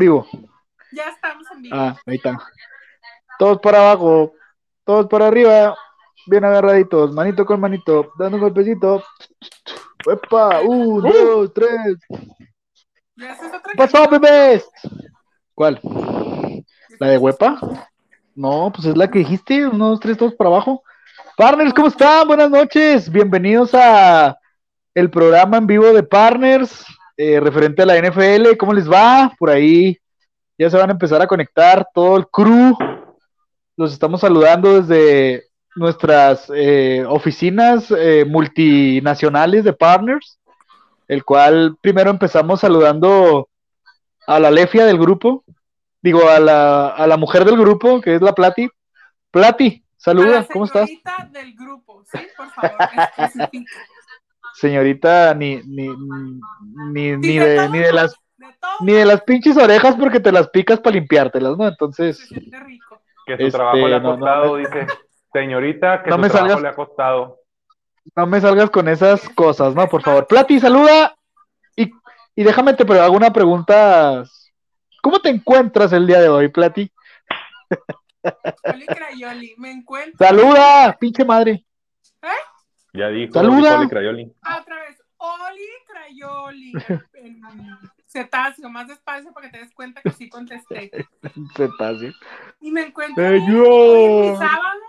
vivo? Ya estamos en vivo. Ah, ahí está. Todos para abajo, todos para arriba, bien agarraditos, manito con manito, dando un golpecito. ¡Epa! Un, dos, tres. Ya haces otra ¿Qué pasó, bebés? ¿Cuál? ¿La de huepa? No, pues es la que dijiste, uno, dos, tres, todos para abajo. Partners, ¿cómo están? Buenas noches. Bienvenidos a el programa en vivo de Partners, eh, referente a la NFL. ¿Cómo les va? Por ahí ya se van a empezar a conectar todo el crew. Los estamos saludando desde nuestras eh, oficinas eh, multinacionales de Partners, el cual primero empezamos saludando a la lefia del grupo, digo, a la, a la mujer del grupo, que es la Plati. Plati, saluda, ¿cómo estás? del grupo, sí, por favor. Señorita, ni, ni, ni, ni, de, ni de las De todo ni de las pinches orejas porque te las picas para limpiártelas, ¿no? Entonces. Que su Este, trabajo le ha no, costado, no. dice. Señorita, que No su me trabajo salgas- le ha costado. no me salgas con esas cosas, ¿no? Por favor. Plati, saluda y, y déjame te pero hago una pregunta. ¿Cómo te encuentras el día de hoy, Plati? Oli Crayoli, me encuentro. Saluda, pinche madre. Ya dijo, Saluda. Oli Crayoli. Ah, otra vez, Oli Crayoli. En cetáceo, más despacio para que te des cuenta que sí contesté. Cetáceo. Y me encuentro es mi sábado.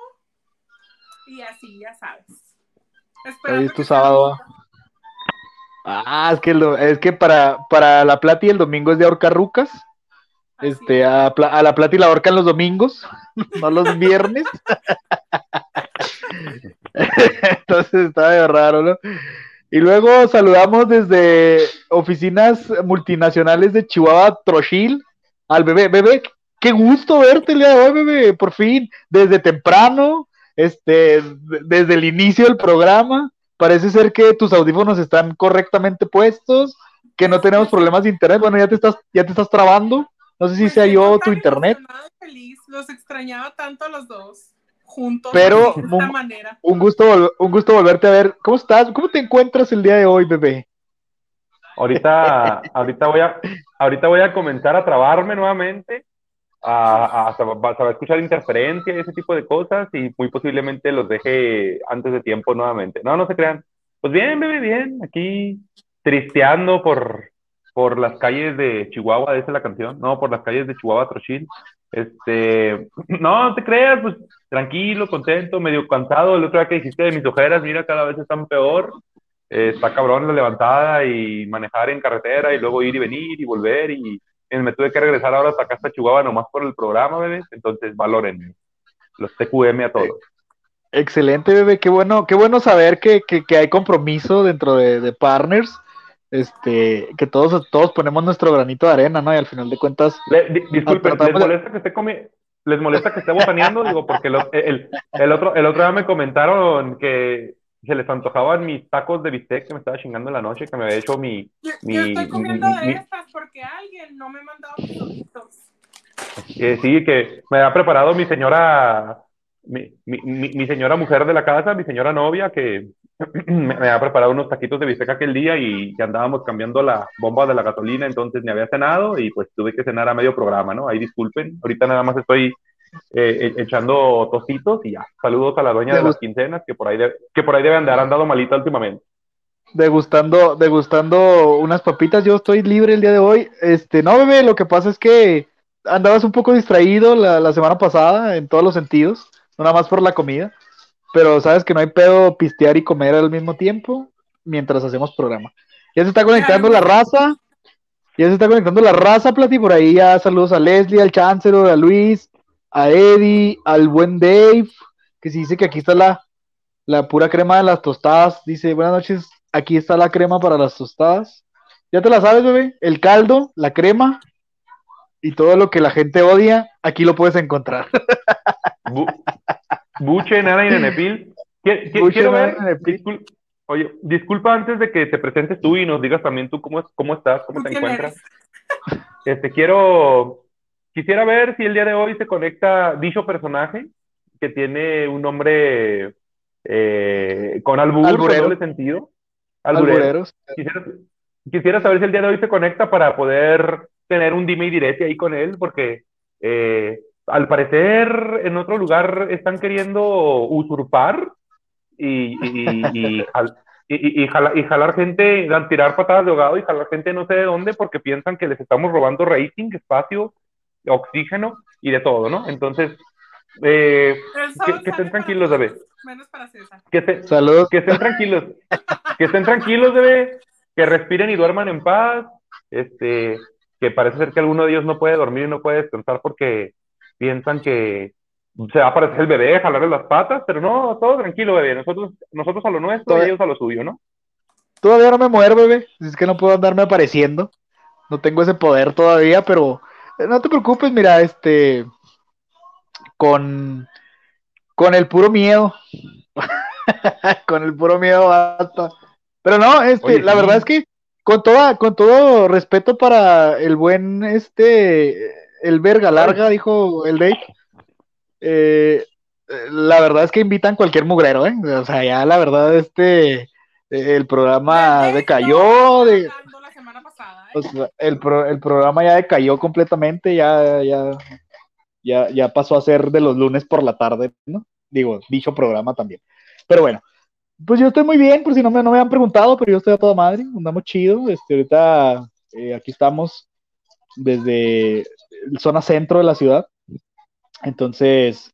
Y así, ya sabes. Esperando Hoy es tu sábado. Ah, es que, lo- es que para, para la Plati el domingo es de ahorcar rucas. Así Este, es. a, la Plati la ahorcan los domingos, no los viernes. Entonces está medio raro, ¿no? Y luego saludamos desde oficinas multinacionales de Chihuahua, Trochil, al bebé. Bebé, qué gusto verte el día de hoy, bebé, por fin, desde temprano, este, de- desde el inicio del programa. Parece ser que tus audífonos están correctamente puestos, que no tenemos problemas de internet. Bueno, ya te estás, ya te estás trabando. No sé si Me sea yo tu internet. feliz. Los extrañaba tanto a los dos juntos. Pero, de esta manera. Un gusto, un gusto volverte a ver. ¿Cómo estás? ¿Cómo te encuentras el día de hoy, bebé? Ahorita, ahorita voy a, ahorita voy a comenzar a trabarme nuevamente. A, a, escuchar interferencia y ese tipo de cosas y muy posiblemente los deje antes de tiempo nuevamente. No, no se crean. Pues bien, bebé, bien. Aquí tristeando por, por las calles de Chihuahua, esa es la canción. No, por las calles de Chihuahua, Trochil. Este, no, no te creas, pues tranquilo, contento, medio cansado. El otro día que dijiste de mis ojeras, mira, cada vez están peor. Eh, está cabrón la levantada y manejar en carretera y luego ir y venir y volver y me tuve que regresar ahora hasta acá hasta Chihuahua nomás por el programa, bebés. Entonces, valoren los TQM a todos. Excelente, bebé. Qué bueno, qué bueno saber que, que- que hay compromiso dentro de, de partners. Este, que todos, todos ponemos nuestro granito de arena, ¿no? Y al final de cuentas, Le- di- disculpen, tratamos ¿les de- molesta que esté comi- ¿Les molesta que esté botaneando? Digo, porque el, el otro, el otro día me comentaron que se les antojaban mis tacos de bistec que me estaba chingando en la noche, que me había hecho mi, Yo, mi- yo estoy comiendo mi- de mi- estas porque alguien no me ha mandado mis ojitos. Eh, sí, que me había preparado mi señora, mi, mi- mi señora mujer de la casa, mi señora novia, que me, había preparado unos taquitos de bistec aquel día y que andábamos cambiando la bomba de la gasolina, entonces me había cenado y pues tuve que cenar a medio programa, ¿no? Ahí disculpen, ahorita nada más estoy eh, e- echando tocitos y ya. Saludos a la dueña de las quincenas, que por ahí, de- que por ahí debe andar, han dado malita últimamente. degustando, degustando unas papitas. Yo estoy libre el día de hoy. Este, no, bebé, lo que pasa es que andabas un poco distraído la, la semana pasada en todos los sentidos, no nada más por la comida. Pero sabes que no hay pedo pistear y comer al mismo tiempo mientras hacemos programa. Ya se está conectando la raza. Ya se está conectando la raza, Plati, por ahí ya saludos a Leslie, al Chancellor, a Luis, a Eddie, al buen Dave, que se dice que aquí está la, la pura crema de las tostadas. Dice, buenas noches, aquí está la crema para las tostadas. Ya te la sabes, bebé. El caldo, la crema y todo lo que la gente odia, aquí lo puedes encontrar. Buche, Nana y Nenepil. Quiero ver, discul- oye, disculpa antes de que te presentes tú y nos digas también tú cómo, es- cómo estás, cómo ¿Tú te encuentras. eres? Este, quiero, quisiera ver si el día de hoy se conecta dicho personaje que tiene un nombre eh, con albur, con Alburero. doble sentido. Alburero. Albureros. Quisiera, quisiera saber si el día de hoy se conecta para poder tener un dime y direte ahí con él, porque eh, al parecer en otro lugar están queriendo usurpar y, y, y, jalar gente, tirar patadas de ahogado y jalar gente no sé de dónde porque piensan que les estamos robando rating, espacio, oxígeno y de todo, ¿no? Entonces, eh, que, estén tranquilos, bebé. Menos para César. Que, Saludos. que estén tranquilos. que estén tranquilos, bebé. Que respiren y duerman en paz. Este, que parece ser que alguno de ellos no puede dormir y no puede descansar porque piensan que se va a aparecer el bebé, jalarle las patas, pero no, todo tranquilo, bebé. Nosotros, nosotros a lo nuestro y ellos a lo suyo, ¿no? Todavía no me muero, bebé. Es que no puedo andarme apareciendo. No tengo ese poder todavía, pero eh, no te preocupes, mira, este. Con. Con el puro miedo. con el puro miedo basta. Pero no, este, la verdad es que con toda, con todo respeto para el buen este el verga larga, dijo el Dave eh, la verdad es que invitan cualquier mugrero, ¿eh? O sea, ya la verdad, este, el programa decayó. De, el, el programa ya decayó completamente, ya, ya, ya, ya pasó a ser de los lunes por la tarde, ¿no? Digo, dicho programa también. Pero bueno, pues yo estoy muy bien, por si no me, no me han preguntado, pero yo estoy a toda madre, andamos chido. Este, ahorita eh, aquí estamos desde zona centro de la ciudad. Entonces,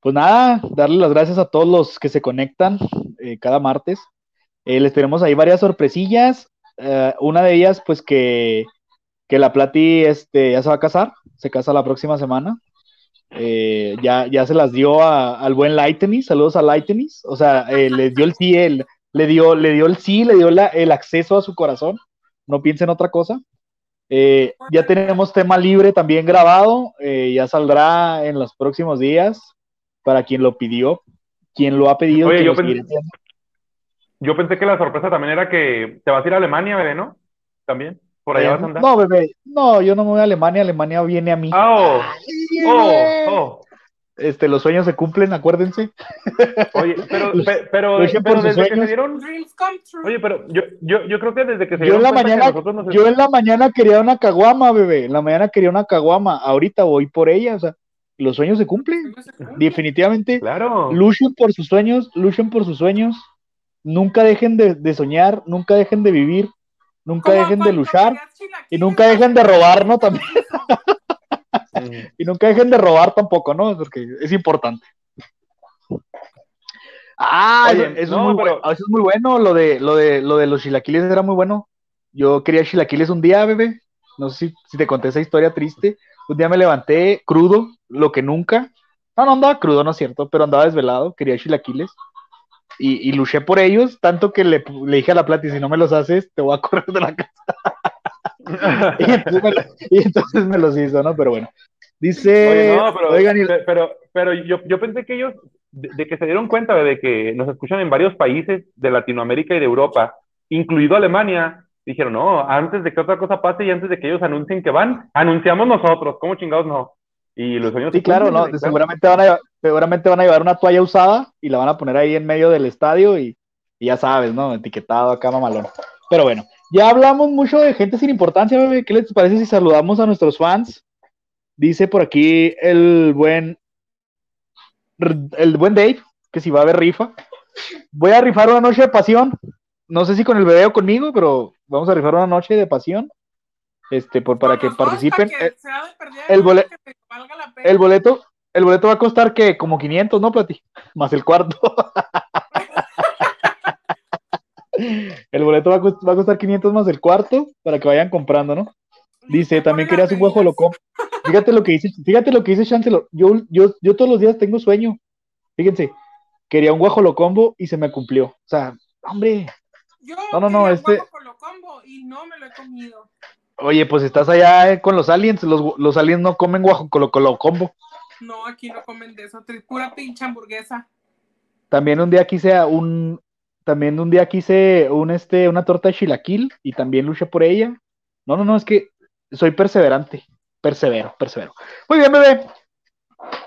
pues nada, darle las gracias a todos los que se conectan eh, cada martes. Eh, les tenemos ahí varias sorpresillas. Eh, una de ellas, pues que, que la Plati este, ya se va a casar, se casa la próxima semana. ya, ya se las dio al buen Lightenis, saludos a Lightenis. O sea, le dio el sí, le, dio, le dio el sí, le dio el acceso a su corazón. No piensen en otra cosa. Eh, ya tenemos tema libre también grabado, eh, ya saldrá en los próximos días para quien lo pidió, quien lo ha pedido. Oye, yo, pensé, que la sorpresa también era que te vas a ir a Alemania, bebé, ¿no? También, por allá eh, vas a andar. No, bebé, no, yo no me voy a Alemania, Alemania viene a mí. Oh, oh, oh. Este, los sueños se cumplen, acuérdense. Oye, pero, pero, pero, desde que se dieron. Oye, pero yo, yo, yo creo que desde que se yo en la mañana, Yo en la mañana quería una caguama, bebé. En la mañana quería una caguama. Ahorita voy por ella, o sea, los sueños se cumplen. Definitivamente. Claro. Luchen por sus sueños, luchen por sus sueños. Nunca dejen de, de soñar, nunca dejen de vivir, nunca dejen de luchar y nunca dejen de robar, ¿no? También. Y nunca dejen de robar tampoco, ¿no? Porque es importante. Ah, eso, es muy bueno. eso, es muy bueno. Lo de, lo de, lo de los chilaquiles era muy bueno. Yo quería chilaquiles un día, bebé. No sé si, te conté esa historia triste. Un día me levanté crudo, lo que nunca. No, no andaba crudo, no es cierto, pero andaba desvelado. Quería chilaquiles. Y, y luché por ellos, tanto que le, le dije a la plata, y si no me los haces, te voy a correr de la casa. y, entonces me, los hizo, ¿no? Pero bueno. Dice. pero, pero, yo, yo, pensé que ellos, de, que se dieron cuenta de que nos escuchan en varios países de Latinoamérica y de Europa, incluido Alemania, dijeron, no, antes de que otra cosa pase y antes de que ellos anuncien que van, anunciamos nosotros, ¿cómo chingados no? Y los sueños. Sí, claro, no, seguramente van, a, seguramente van a llevar una toalla usada y la van a poner ahí en medio del estadio y, y ya sabes, ¿no? Etiquetado acá, mamalón. Pero bueno, ya hablamos mucho de gente sin importancia, bebé. ¿Qué les parece si saludamos a nuestros fans? Dice por aquí el buen el buen Dave que si va a haber rifa. Voy a rifar una noche de pasión. No sé si con el bebé o conmigo, pero vamos a rifar una noche de pasión. Este, por, para que participen. el, boleto, el boleto, el boleto va a costar que como 500, ¿no, Plati? Más el cuarto. El boleto va a, costar 500 más el cuarto para que vayan comprando, ¿no? Dice, también querías un guajolocombo. Fíjate lo que dice, fíjate lo que dice Chancellor. Yo, yo, yo todos los días tengo sueño. Fíjense, quería un guajolocombo y se me cumplió. O sea, hombre. Yo no, no, no, este. guajolocombo y no me lo he comido. Oye, pues estás allá eh, con los aliens. Los, los aliens no comen guajolocombo. No, aquí no comen de eso. Pura pinche hamburguesa. También un día quise un, también un día quise un, este, una torta de chilaquil y también luché por ella. No, no, no, es que soy perseverante. Persevero, persevero. Muy bien, bebé.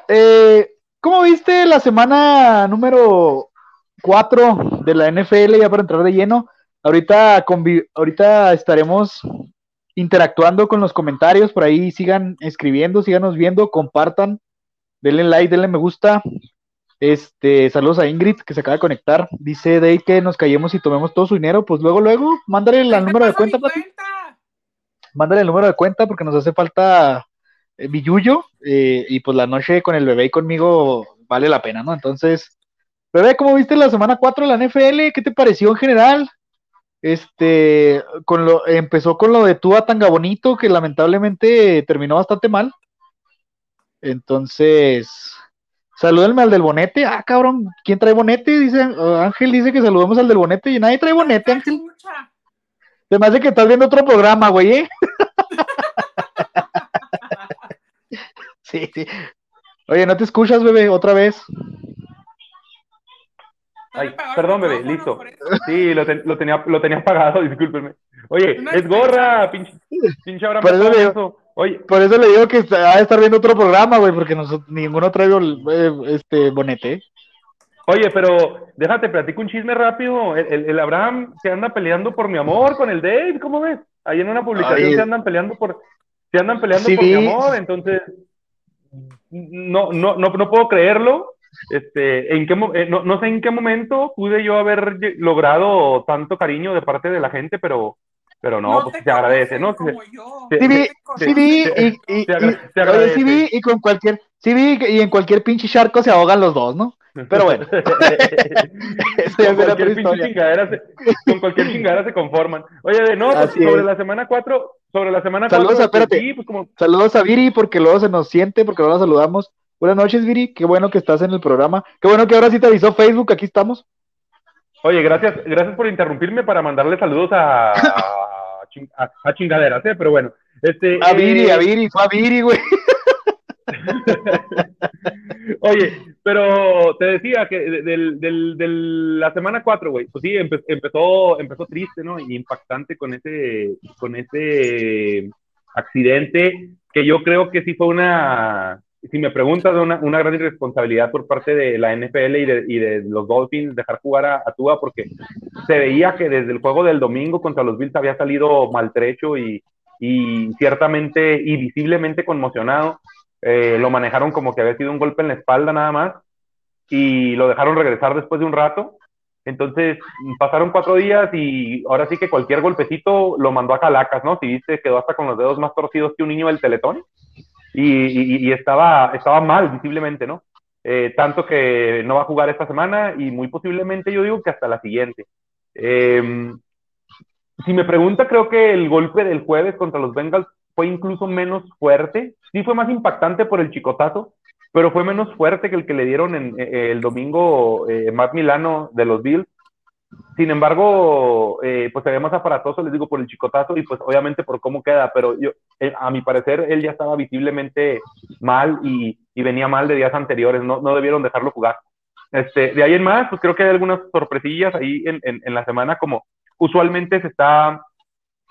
Eh, ¿Cómo viste la semana número 4 de la NFL ya para entrar de lleno? Ahorita, ahorita estaremos interactuando con los comentarios, por ahí sigan escribiendo, síganos viendo, compartan, denle like, denle me gusta. Este, saludos a Ingrid que se acaba de conectar. Dice Dave que nos callemos y tomemos todo su dinero. Pues luego, luego, mándale el Ahí número de cuenta, cuenta. Mándale el número de cuenta porque nos hace falta eh, billuyo. eh, y pues la noche con el bebé y conmigo vale la pena, ¿no? Entonces, bebé, ¿cómo viste la semana 4 de la NFL? ¿Qué te pareció en general? Este, con lo, empezó con lo de Tua Tanga Bonito, que lamentablemente terminó bastante mal. Entonces, salúdenme al del bonete. Ah, cabrón, ¿quién trae bonete? Dice, ah, Ángel dice que saludemos al del bonete y nadie trae bonete, Ángel. Se me hace que estás viendo otro programa, güey, ¿eh? Sí, sí. Oye, ¿no te escuchas, bebé? Otra vez. Me Ay, perdón, bebé, listo. Sí, lo, ten- lo tenía, lo tenía apagado, discúlpenme. Oye, es gorra, pinche, pinche eso digo- Paso. Oye, Por eso le digo que va a estar viendo otro programa, güey, porque nosotros, ninguno trae eh, este bonete. oye, pero déjate, platico un chisme rápido. El, el- el Abraham se anda peleando por mi amor con el Dave, ¿cómo ves? Ahí en una publicación Ay. se andan peleando por, se andan peleando Sí por mi amor, entonces no, no, no, no puedo creerlo. Este, en qué, eh, no, no sé en qué momento pude yo haber logrado tanto cariño de parte de la gente, pero, pero no, pues te se agradece, ¿no? Se- como yo. se- Sí vi, sí vi, y, y- y- se oye, agradece. sí vi, y con cualquier, sí vi, y en cualquier pinche charco se ahogan los dos, ¿no? Pero bueno. Con, cualquier chingadera se, con cualquier chingadera se conforman. Oye, de no, pues, sobre es. la semana 4, sobre la semana Saludos, 4, espérate. sí, pues como, Saludos a Viri, porque luego se nos siente, porque luego la saludamos. Buenas noches, Viri, qué bueno que estás en el programa. Qué bueno que ahora sí te avisó Facebook, aquí estamos. oye, gracias, gracias por interrumpirme para mandarle saludos a, a, chin- a- a chingaderas, ¿eh? Pero bueno, este. A Viri, eh, a Viri, fue a Viri, güey. Oye, pero te decía que de, del- del- del- la semana 4, güey, pues sí, empe- empezó, empezó triste, ¿no? Y impactante con ese, con ese accidente, que yo creo que sí fue una, si me preguntas, una, una gran irresponsabilidad por parte de la NFL y de, y de los Dolphins dejar jugar a, a Tua, porque se veía que desde el juego del domingo contra los Bills había salido maltrecho y, y ciertamente y visiblemente conmocionado. Eh, lo manejaron como que había sido un golpe en la espalda nada más y lo dejaron regresar después de un rato. Entonces pasaron cuatro días y ahora sí que cualquier golpecito lo mandó a calacas, ¿no? Si viste, quedó hasta con los dedos más torcidos que un niño del teletón y, y- y estaba, estaba mal visiblemente, ¿no? Eh, tanto que no va a jugar esta semana y muy posiblemente yo digo que hasta la siguiente. Eh, si me pregunta, creo que el golpe del jueves contra los Bengals fue incluso menos fuerte. Sí fue más impactante por el chicotazo, pero fue menos fuerte que el que le dieron en, eh, el domingo eh, Matt Milano de los Bills. Sin embargo, eh, pues se más aparatoso, les digo, por el chicotazo y pues obviamente por cómo queda, pero yo, eh, a mi parecer, él ya estaba visiblemente mal y, venía mal de días anteriores, no, no debieron dejarlo jugar. Este, de ahí en más, pues creo que hay algunas sorpresillas ahí en, la semana, como usualmente se está,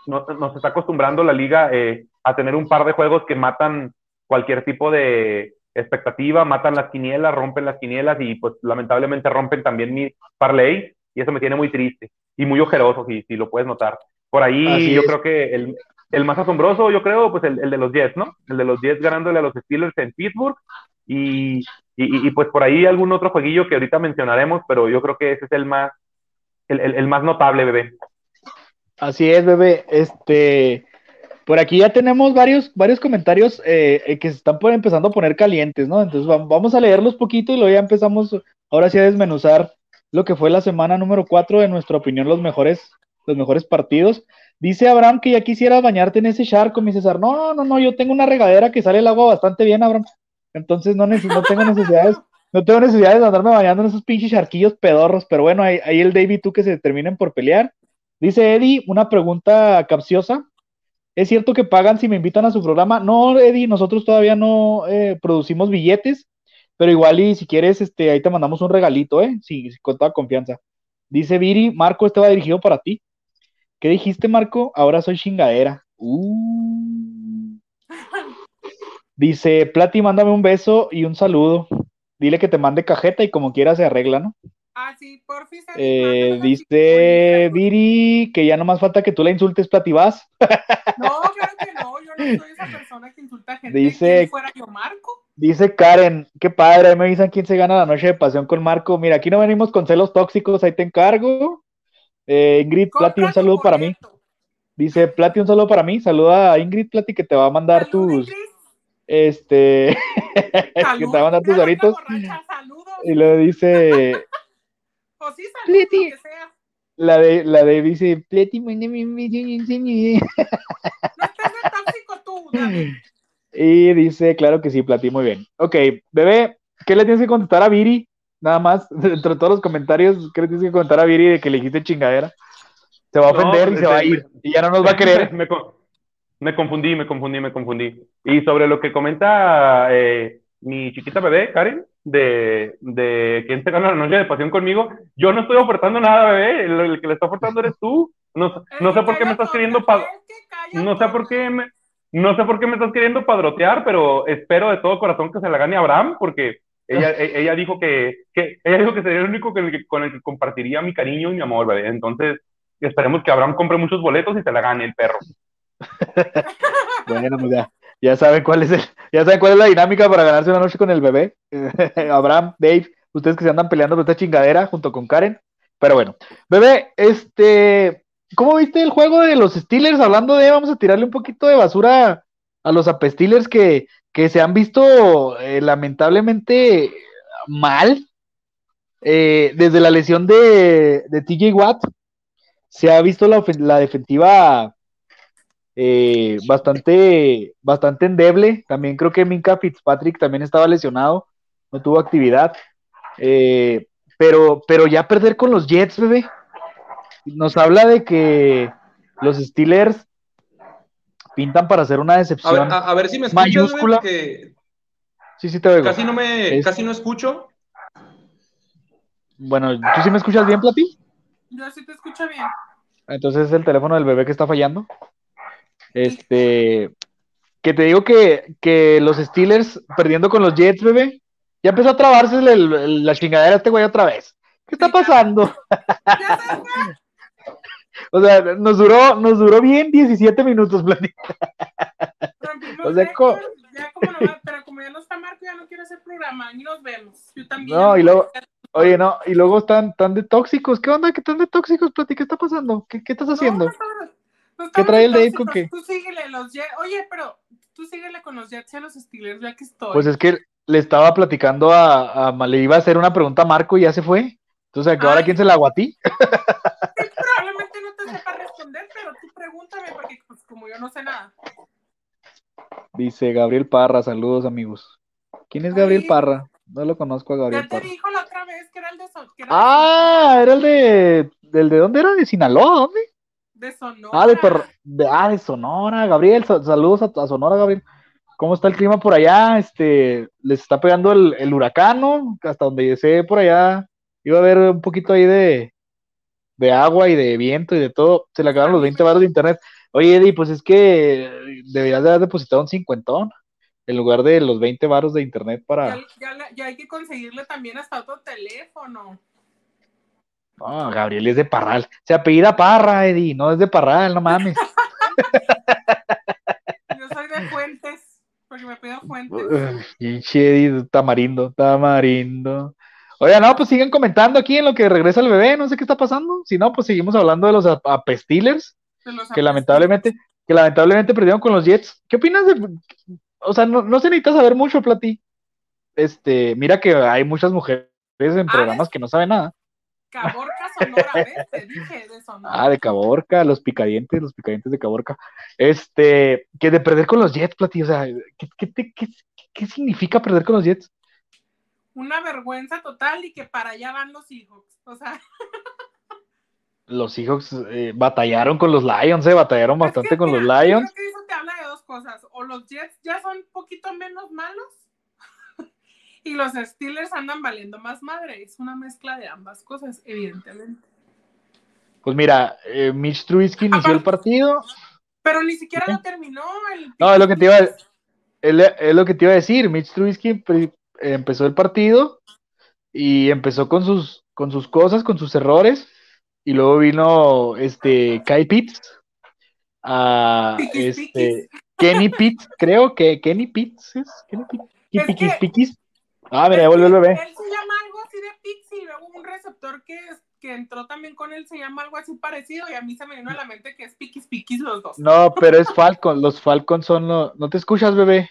no, nos está acostumbrando la liga eh, a tener un par de juegos que matan cualquier tipo de expectativa, matan las quinielas, rompen las quinielas y pues lamentablemente rompen también mi parlay y eso me tiene muy triste y muy ojeroso, si, si lo puedes notar. Por ahí Así yo es. creo que el, el más asombroso, yo creo, pues el, el de los Jets, ¿no? El de los Jets ganándole a los Steelers en Pittsburgh y, y, y, pues por ahí algún otro jueguillo que ahorita mencionaremos, pero yo creo que ese es el más, el, el, más notable, bebé. Así es, bebé. Este, por aquí ya tenemos varios, varios comentarios eh, eh, que se están por- empezando a poner calientes, ¿no? Entonces va- vamos a leerlos poquito y luego ya empezamos ahora sí a desmenuzar lo que fue la semana número 4 de nuestra opinión, los mejores, los mejores partidos. Dice Abraham que ya quisieras bañarte en ese charco, mi César. No, no, no, yo tengo una regadera que sale el agua bastante bien, Abraham. Entonces no, no tengo necesidades, no tengo necesidades de andarme bañando en esos pinches charquillos pedorros, pero bueno, ahí, ahí el David tú que se terminen por pelear. Dice Eddie, una pregunta capciosa. ¿Es cierto que pagan si me invitan a su programa? No, Eddie, nosotros todavía no eh, producimos billetes, pero igual y si quieres, este, ahí te mandamos un regalito, ¿eh? Sí, con toda confianza. Dice Viri, Marco, este va dirigido para ti. ¿Qué dijiste, Marco? Ahora soy chingadera. Uh. Dice, Plati, mándame un beso y un saludo. Dile que te mande cajeta y como quiera se arregla, ¿no? Ah, sí, por fin. Eh, dice Viri que ya no más falta que tú la insultes, Plativás. No, claro que no, yo no soy esa persona que insulta a gente. Dice, ¿Quién fuera yo, Marco? Dice Karen, qué padre, ahí me dicen quién se gana la noche de pasión con Marco. Mira, aquí no venimos con celos tóxicos, ahí te encargo. Eh, Ingrid Plati, un saludo para mí. Dice Plati, un saludo para mí. Saluda a Ingrid Plati que te va a mandar Salud, tus. Ingrid. Este. que te va a mandar tus doritos. borracha. Y luego dice. O sí, saludos, Pleti. lo que sea. La de, la de dice, name is- No estés de tóxico tú, David. Y dice, claro que sí, Plati, muy bien. Ok, bebé, ¿qué le tienes que contestar a Viri? Nada más, entre todos los comentarios, ¿qué le tienes que contar a Viri de que le dijiste chingadera? Se va a No, ofender y se va a ir. Y ya no nos va a querer. Me, co- me confundí, me confundí, me confundí. Y sobre lo que comenta eh, mi chiquita bebé, Karen, de, de quién se gana la noche de pasión conmigo, yo no estoy ofertando nada, bebé. El, el que le está ofertando eres tú. No, no sé por qué me estás queriendo pa- no sé por qué me, no sé por qué me estás queriendo padrotear, pero espero de todo corazón que se la gane Abraham, porque ella, ella dijo que, que ella dijo que sería el único con el que, con el que compartiría mi cariño y mi amor, bebé. Entonces, esperemos que Abraham compre muchos boletos y se la gane el perro. Bueno, pues ya, ya saben cuál es el, ya saben cuál es la dinámica para ganarse una noche con el bebé. Abraham, Dave, ustedes que se andan peleando por esta chingadera junto con Karen. Pero bueno, bebé, este, ¿cómo viste el juego de los Steelers? Hablando de, vamos a tirarle un poquito de basura a los apesteelers que, que se han visto eh, lamentablemente mal. Eh, desde la lesión de, TJ Watt, se ha visto la, defensiva eh, bastante, bastante endeble. También creo que Minka Fitzpatrick también estaba lesionado, no tuvo actividad. Pero, pero ya perder con los Jets, bebé, nos habla de que los Steelers pintan para hacer una A decepción. ver, a, a ver si me escuchas, güey, Mayúscula. porque sí, sí te oigo. casi no me, Es- casi no escucho. Bueno, ¿tú sí me escuchas bien, Plati? Yo sí te escucho bien. Entonces es el teléfono del bebé que está fallando. Este, que te digo que, que los Steelers perdiendo con los Jets, bebé, ya empezó a trabarse el- el- la chingadera a este güey otra vez. ¿Qué está pasando? Ya O sea, nos duró, nos duró bien 17 minutos, rompimos O sea, co- ya como no va, pero como ya no está Marco, ya no quiero hacer programa, y nos vemos. Yo también. No, y luego-. Oye, no, y luego están tan de tóxicos. ¿Qué onda? ¿Qué tan de tóxicos, Plati? ¿Qué está pasando? ¿Qué, qué estás haciendo? no estamos- no ¿Qué trae el tóxicos. con qué? Tú síguele los Jets. Oye, pero tú síguele con los Jets y a los Steelers, ya que estoy. Pues es que le estaba platicando a, a- le iba a hacer una pregunta a Marco y ya se fue. Entonces, ¿a qué hora Ay. quién se la aguatí? Te sepa responder, pero tú pregúntame, porque pues como yo no sé nada. Dice Gabriel Parra, saludos amigos. ¿Quién es Gabriel Ay. Parra? No lo conozco a Gabriel Ya te Parra. dijo la otra vez que era el de, Son- que era de Ah, era el de, del de dónde era, de Sinaloa, ¿dónde? de Sonora. Ah, de, de- ah, de Sonora, Gabriel, sa- saludos a, a Sonora, Gabriel. ¿Cómo está el clima por allá? Este, les está pegando el, el huracán, ¿no? Hasta donde yo sé por allá iba a haber un poquito ahí de, de agua y de viento y de todo. Se le acabaron los 20 baros de internet. Oye, Eddie, pues es que deberías de haber depositado un cincuentón en lugar de los 20 baros de internet para... Ya, ya hay que conseguirle también hasta otro teléfono. No, Gabriel es de Parral. Se apellida Parra, Eddie, no es de Parral, no mames. Yo soy de Fuentes, porque me pido Fuentes. Pinche Eddie, tamarindo, tamarindo. Oiga, no, pues sigan comentando aquí en lo que regresa el bebé, no sé qué está pasando. Si no, pues seguimos hablando de los ap- apestilers, de los que lamentablemente, que lamentablemente perdieron con los Jets. ¿Qué opinas de, o sea, no, no se necesita saber mucho, Plati? Este, mira que hay muchas mujeres en Ah, programas que no saben nada. Caborca Sonora, ¿ves? Te dije de Sonora. Ah, de Caborca, los picadientes, los picadientes de Caborca. Este, que de perder con los Jets, Plati, o sea, ¿qué, qué, te- qué- qué significa perder con los Jets? Una vergüenza total y que para allá van los hijos. O sea, Los Seahawks eh, batallaron con los Lions, eh, batallaron bastante es que, con los yo Lions. Creo que eso te habla de dos cosas. O los Jets ya son un poquito menos malos. y los Steelers andan valiendo más madre. Es una mezcla de ambas cosas, evidentemente. Pues mira, eh, Mitch Trubisky inició el partido. Pero ni siquiera lo terminó. El No, es lo que te iba a, es, es lo que te iba a decir. Mitch Trubisky empezó el partido y empezó con sus con sus cosas, con sus errores, y luego vino este Kai Pitts, a Piquis, este Kenny Pitts, creo que Kenny Pitts es Kenny Pitts, Piquis, Piquis. Ah, mira, el bebé. Él se llama algo así de Pixie, y luego un receptor que, que entró también con él se llama algo así parecido, y a mí se me vino a la mente que es Piquis Piquis los dos. No, pero es Falcon, los Falcons son los... ¿No te escuchas, bebé?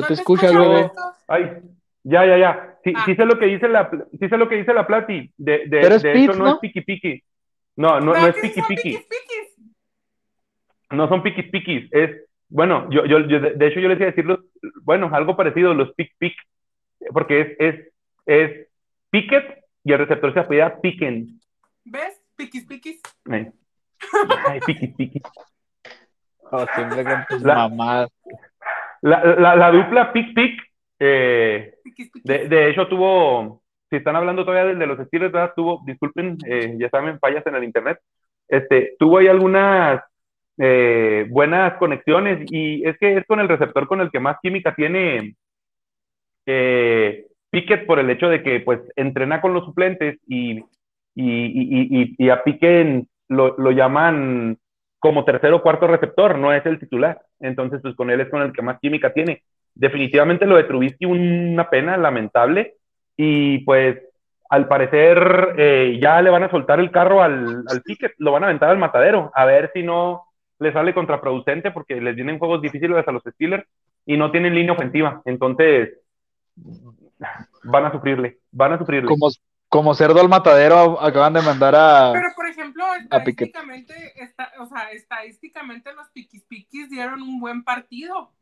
No, te escuchas, escucho, bebé. Ay, ya, ya, ya. Sí, Ah. sí sé lo que dice la, sí sé lo que dice la Plati. De, de, Pero es de hecho, no, ¿no? es piqui piqui. No, no, no ¿Verdad es piqui son piqui. Piquis Piquis? No son piquis piquis. Es, bueno, yo, yo, yo de, hecho, yo les iba a decir los, bueno, algo parecido, los pic pic. Porque es, es, es Pickett y el receptor se apellida Picken. ¿Ves? Piquis Piquis. Eh. Ay, piquis piquis. Oh, siempre con tus La- mamadas. La, la, la dupla pic pic, eh. De, de hecho, tuvo, si están hablando todavía de, de los Steelers, ¿verdad? tuvo, disculpen, eh, ya saben, fallas en el internet, este, tuvo ahí algunas eh, buenas conexiones y es que es con el receptor con el que más química tiene eh, Pickett por el hecho de que pues entrena con los suplentes y, y, y, y, y a Pickett lo, lo llaman como tercero o cuarto receptor, no es el titular. Entonces, pues con él es con el que más química tiene definitivamente lo de Trubisky una pena lamentable y pues al parecer eh, ya le van a soltar el carro al, al Pickett, lo van a aventar al matadero, a ver si no le sale contraproducente porque les vienen juegos difíciles a los Steelers y no tienen línea ofensiva, entonces van a sufrirle, van a sufrirle. Como, como cerdo al matadero acaban de mandar a... Pero, por ejemplo, estadísticamente, está, o sea, estadísticamente los Piquis Piquis dieron un buen partido.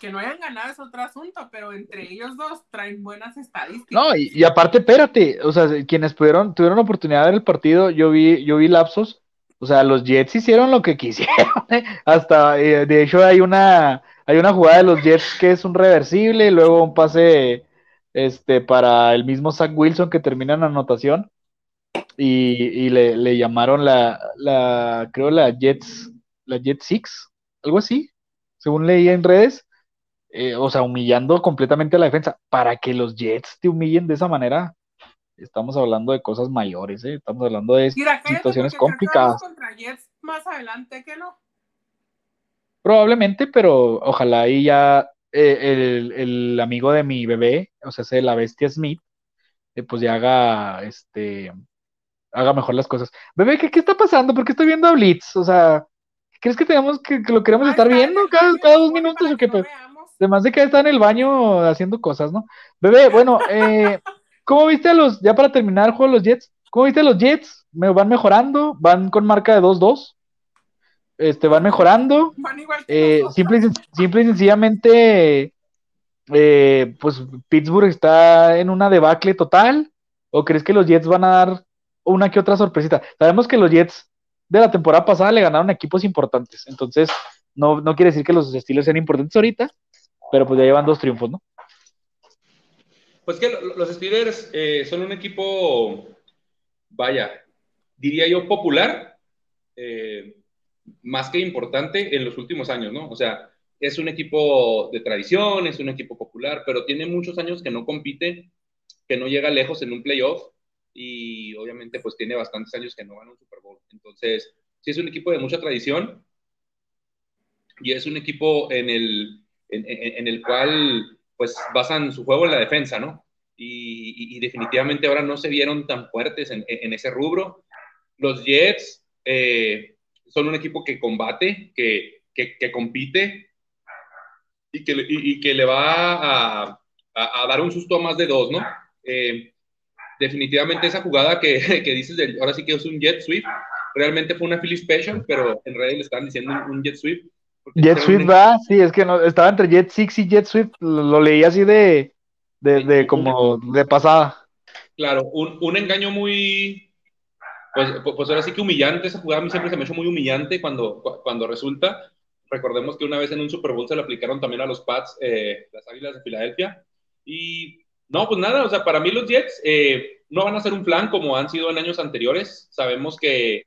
Que no hayan ganado es otro asunto, pero entre ellos dos traen buenas estadísticas. No, y, y aparte, espérate, o sea, quienes pudieron, tuvieron oportunidad de ver el partido, yo vi, yo vi lapsos, o sea, los Jets hicieron lo que quisieron, ¿eh? hasta, eh, de hecho, hay una, hay una jugada de los Jets que es un reversible, luego un pase, este, para el mismo Zach Wilson que termina en anotación, y, y le, le llamaron la, la, creo la Jets, la Jet Six, algo así, según leía en redes, eh, o sea, humillando completamente a la defensa. Para que los Jets te humillen de esa manera, estamos hablando de cosas mayores, ¿eh? estamos hablando de Mira, situaciones complicadas. contra Jets más adelante que no. Probablemente, pero ojalá ahí ya eh, el, el amigo de mi bebé, o sea, ese, la bestia Smith, eh, pues ya haga, este, haga mejor las cosas. Bebé, ¿qué, qué está pasando? ¿Por qué estoy viendo a Blitz? O sea, ¿crees que tenemos que, que lo queremos estar viendo cada, cada dos minutos o que qué? Además de que está en el baño haciendo cosas, ¿no? Bebé, bueno, eh, ¿cómo viste a los, ya para terminar el juego de los Jets, ¿cómo viste a los Jets? Me van mejorando, van con marca de 2-2, este, van mejorando, Van igual que eh, simple, y sen- simple y sencillamente, eh, pues Pittsburgh está en una debacle total, ¿o crees que los Jets van a dar una que otra sorpresita? Sabemos que los Jets de la temporada pasada le ganaron equipos importantes, entonces no, no quiere decir que los estilos sean importantes ahorita, pero pues ya llevan dos triunfos, ¿no? Pues que lo- los Steelers eh, son un equipo, vaya, diría yo popular, eh, más que importante en los últimos años, ¿no? O sea, es un equipo de tradición, es un equipo popular, pero tiene muchos años que no compite, que no llega lejos en un playoff y obviamente pues tiene bastantes años que no gana un Super Bowl. Entonces, sí es un equipo de mucha tradición y es un equipo en el, en, en- en el cual pues basan su juego en la defensa, ¿no? Y, y- y definitivamente ahora no se vieron tan fuertes en, en ese rubro. Los Jets eh, son un equipo que combate, que, que, que compite y que, le- y, y que le va a, a- a dar un susto a más de dos, ¿no? Eh, definitivamente esa jugada que, que dices, del- ahora sí que es un jet sweep, realmente fue una Philly Special, pero en realidad le estaban diciendo un, jet sweep. Jet un- va, sí, es que no, estaba entre Jet Six y Jet Swift, lo, lo leí así de, de, de como de pasada. Claro, un, un engaño muy, pues, pues pues ahora sí que humillante, esa jugada a mí siempre se me ha hecho muy humillante cuando, cu- cuando resulta. Recordemos que una vez en un Super Bowl se le aplicaron también a los Pats, eh, las Águilas de Filadelfia. Y no, pues nada, o sea, para mí los Jets eh, no van a ser un plan como han sido en años anteriores. Sabemos que,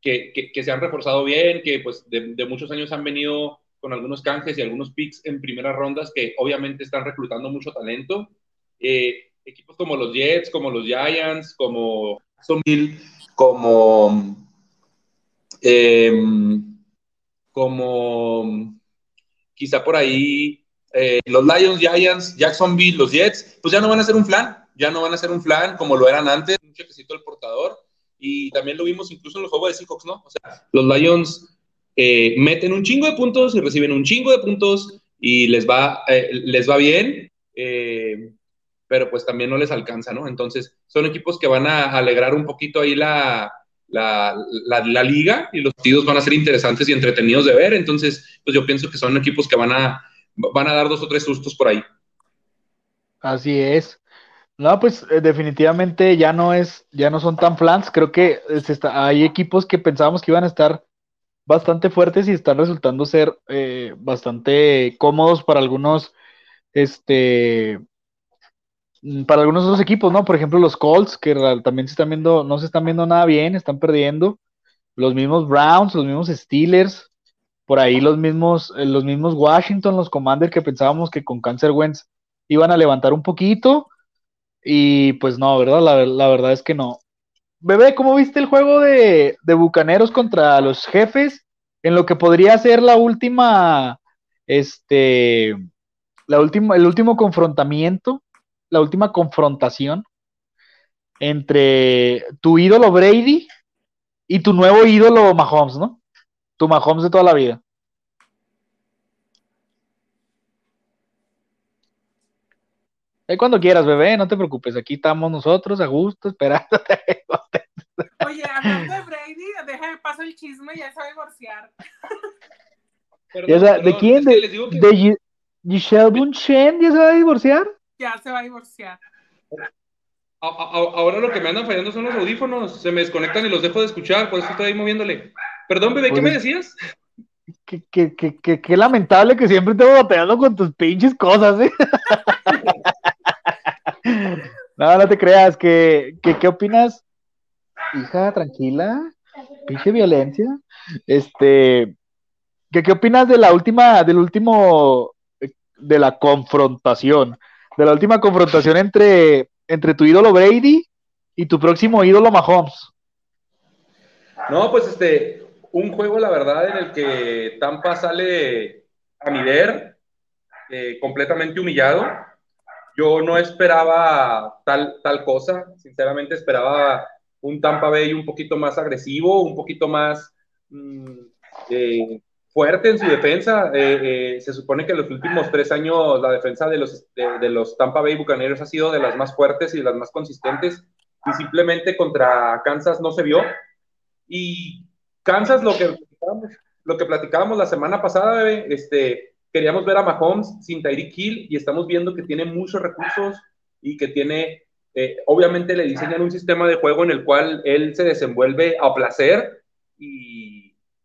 que, que- que se han reforzado bien, que pues de, de muchos años han venido con algunos canjes y algunos picks en primeras rondas que obviamente están reclutando mucho talento. Eh, equipos como los Jets, como los Giants, como Jacksonville, como, em, como quizá por ahí eh, los Lions, Giants, Jacksonville, los Jets, pues ya no van a ser un flan, ya no van a ser un flan como lo eran antes, un chequecito del portador, y también lo vimos incluso en los juegos de Seahawks, ¿no? O sea, los Lions eh, meten un chingo de puntos y reciben un chingo de puntos y les va, eh, les va bien, eh, pero pues también no les alcanza, ¿no? Entonces, son equipos que van a alegrar un poquito ahí la, la, la, liga y los partidos van a ser interesantes y entretenidos de ver. Entonces, pues yo pienso que son equipos que van a, van a dar dos o tres sustos por ahí. Así es. No, pues definitivamente ya no es, ya no son tan flans. Creo que hay equipos que pensábamos que iban a estar bastante fuertes y están resultando ser eh, bastante cómodos para algunos, este, para algunos otros equipos, ¿no? Por ejemplo, los Colts, que también se están viendo, no se están viendo nada bien, están perdiendo. Los mismos Browns, los mismos Steelers, por ahí los mismos, eh, los mismos Washington, los Commanders que pensábamos que con Cancer Wentz iban a levantar un poquito. Y pues no, ¿verdad? La, verdad es que no. Bebé, ¿cómo viste el juego de, Bucaneros contra los jefes? En lo que podría ser la última, este, la última, el último confrontamiento, la última confrontación entre tu ídolo Brady y tu nuevo ídolo Mahomes, ¿no? Tu Mahomes de toda la vida. Ahí cuando quieras, bebé, no te preocupes, aquí estamos nosotros a gusto, esperándote. Oye, hablando de Brady, déjame pasar el chisme, ya se va a divorciar. ¿De quién? ¿De, de Giselle Bunchen ya se va a divorciar? Ya se va a divorciar. ahora lo que me andan fallando son los audífonos, se me desconectan y los dejo de escuchar, por eso estoy ahí moviéndole. Perdón, bebé, ¿qué me decías? Qué lamentable que siempre te batallando con tus pinches cosas, ¿eh? no, no te creas, que, ¿qué opinas? Hija, tranquila, pinche violencia. Este, ¿qué, ¿qué opinas de la última, del último, de la confrontación? De la última confrontación entre, entre tu ídolo Brady y tu próximo ídolo Mahomes. No, pues este, un juego, la verdad, en el que Tampa sale a mi ver, eh, completamente humillado yo no esperaba tal, tal cosa, sinceramente esperaba un Tampa Bay un poquito más agresivo, un poquito más mm, eh, fuerte en su defensa. Eh, eh, se supone que los últimos tres años la defensa de los, de, los Tampa Bay Bucaneros ha sido de las más fuertes y de las más consistentes y simplemente contra Kansas no se vio. Y Kansas, lo que lo que platicábamos la semana pasada, este, queríamos ver a Mahomes sin Tyreek Hill y estamos viendo que tiene muchos recursos y que tiene, eh, obviamente le diseñan un sistema de juego en el cual él se desenvuelve a placer y,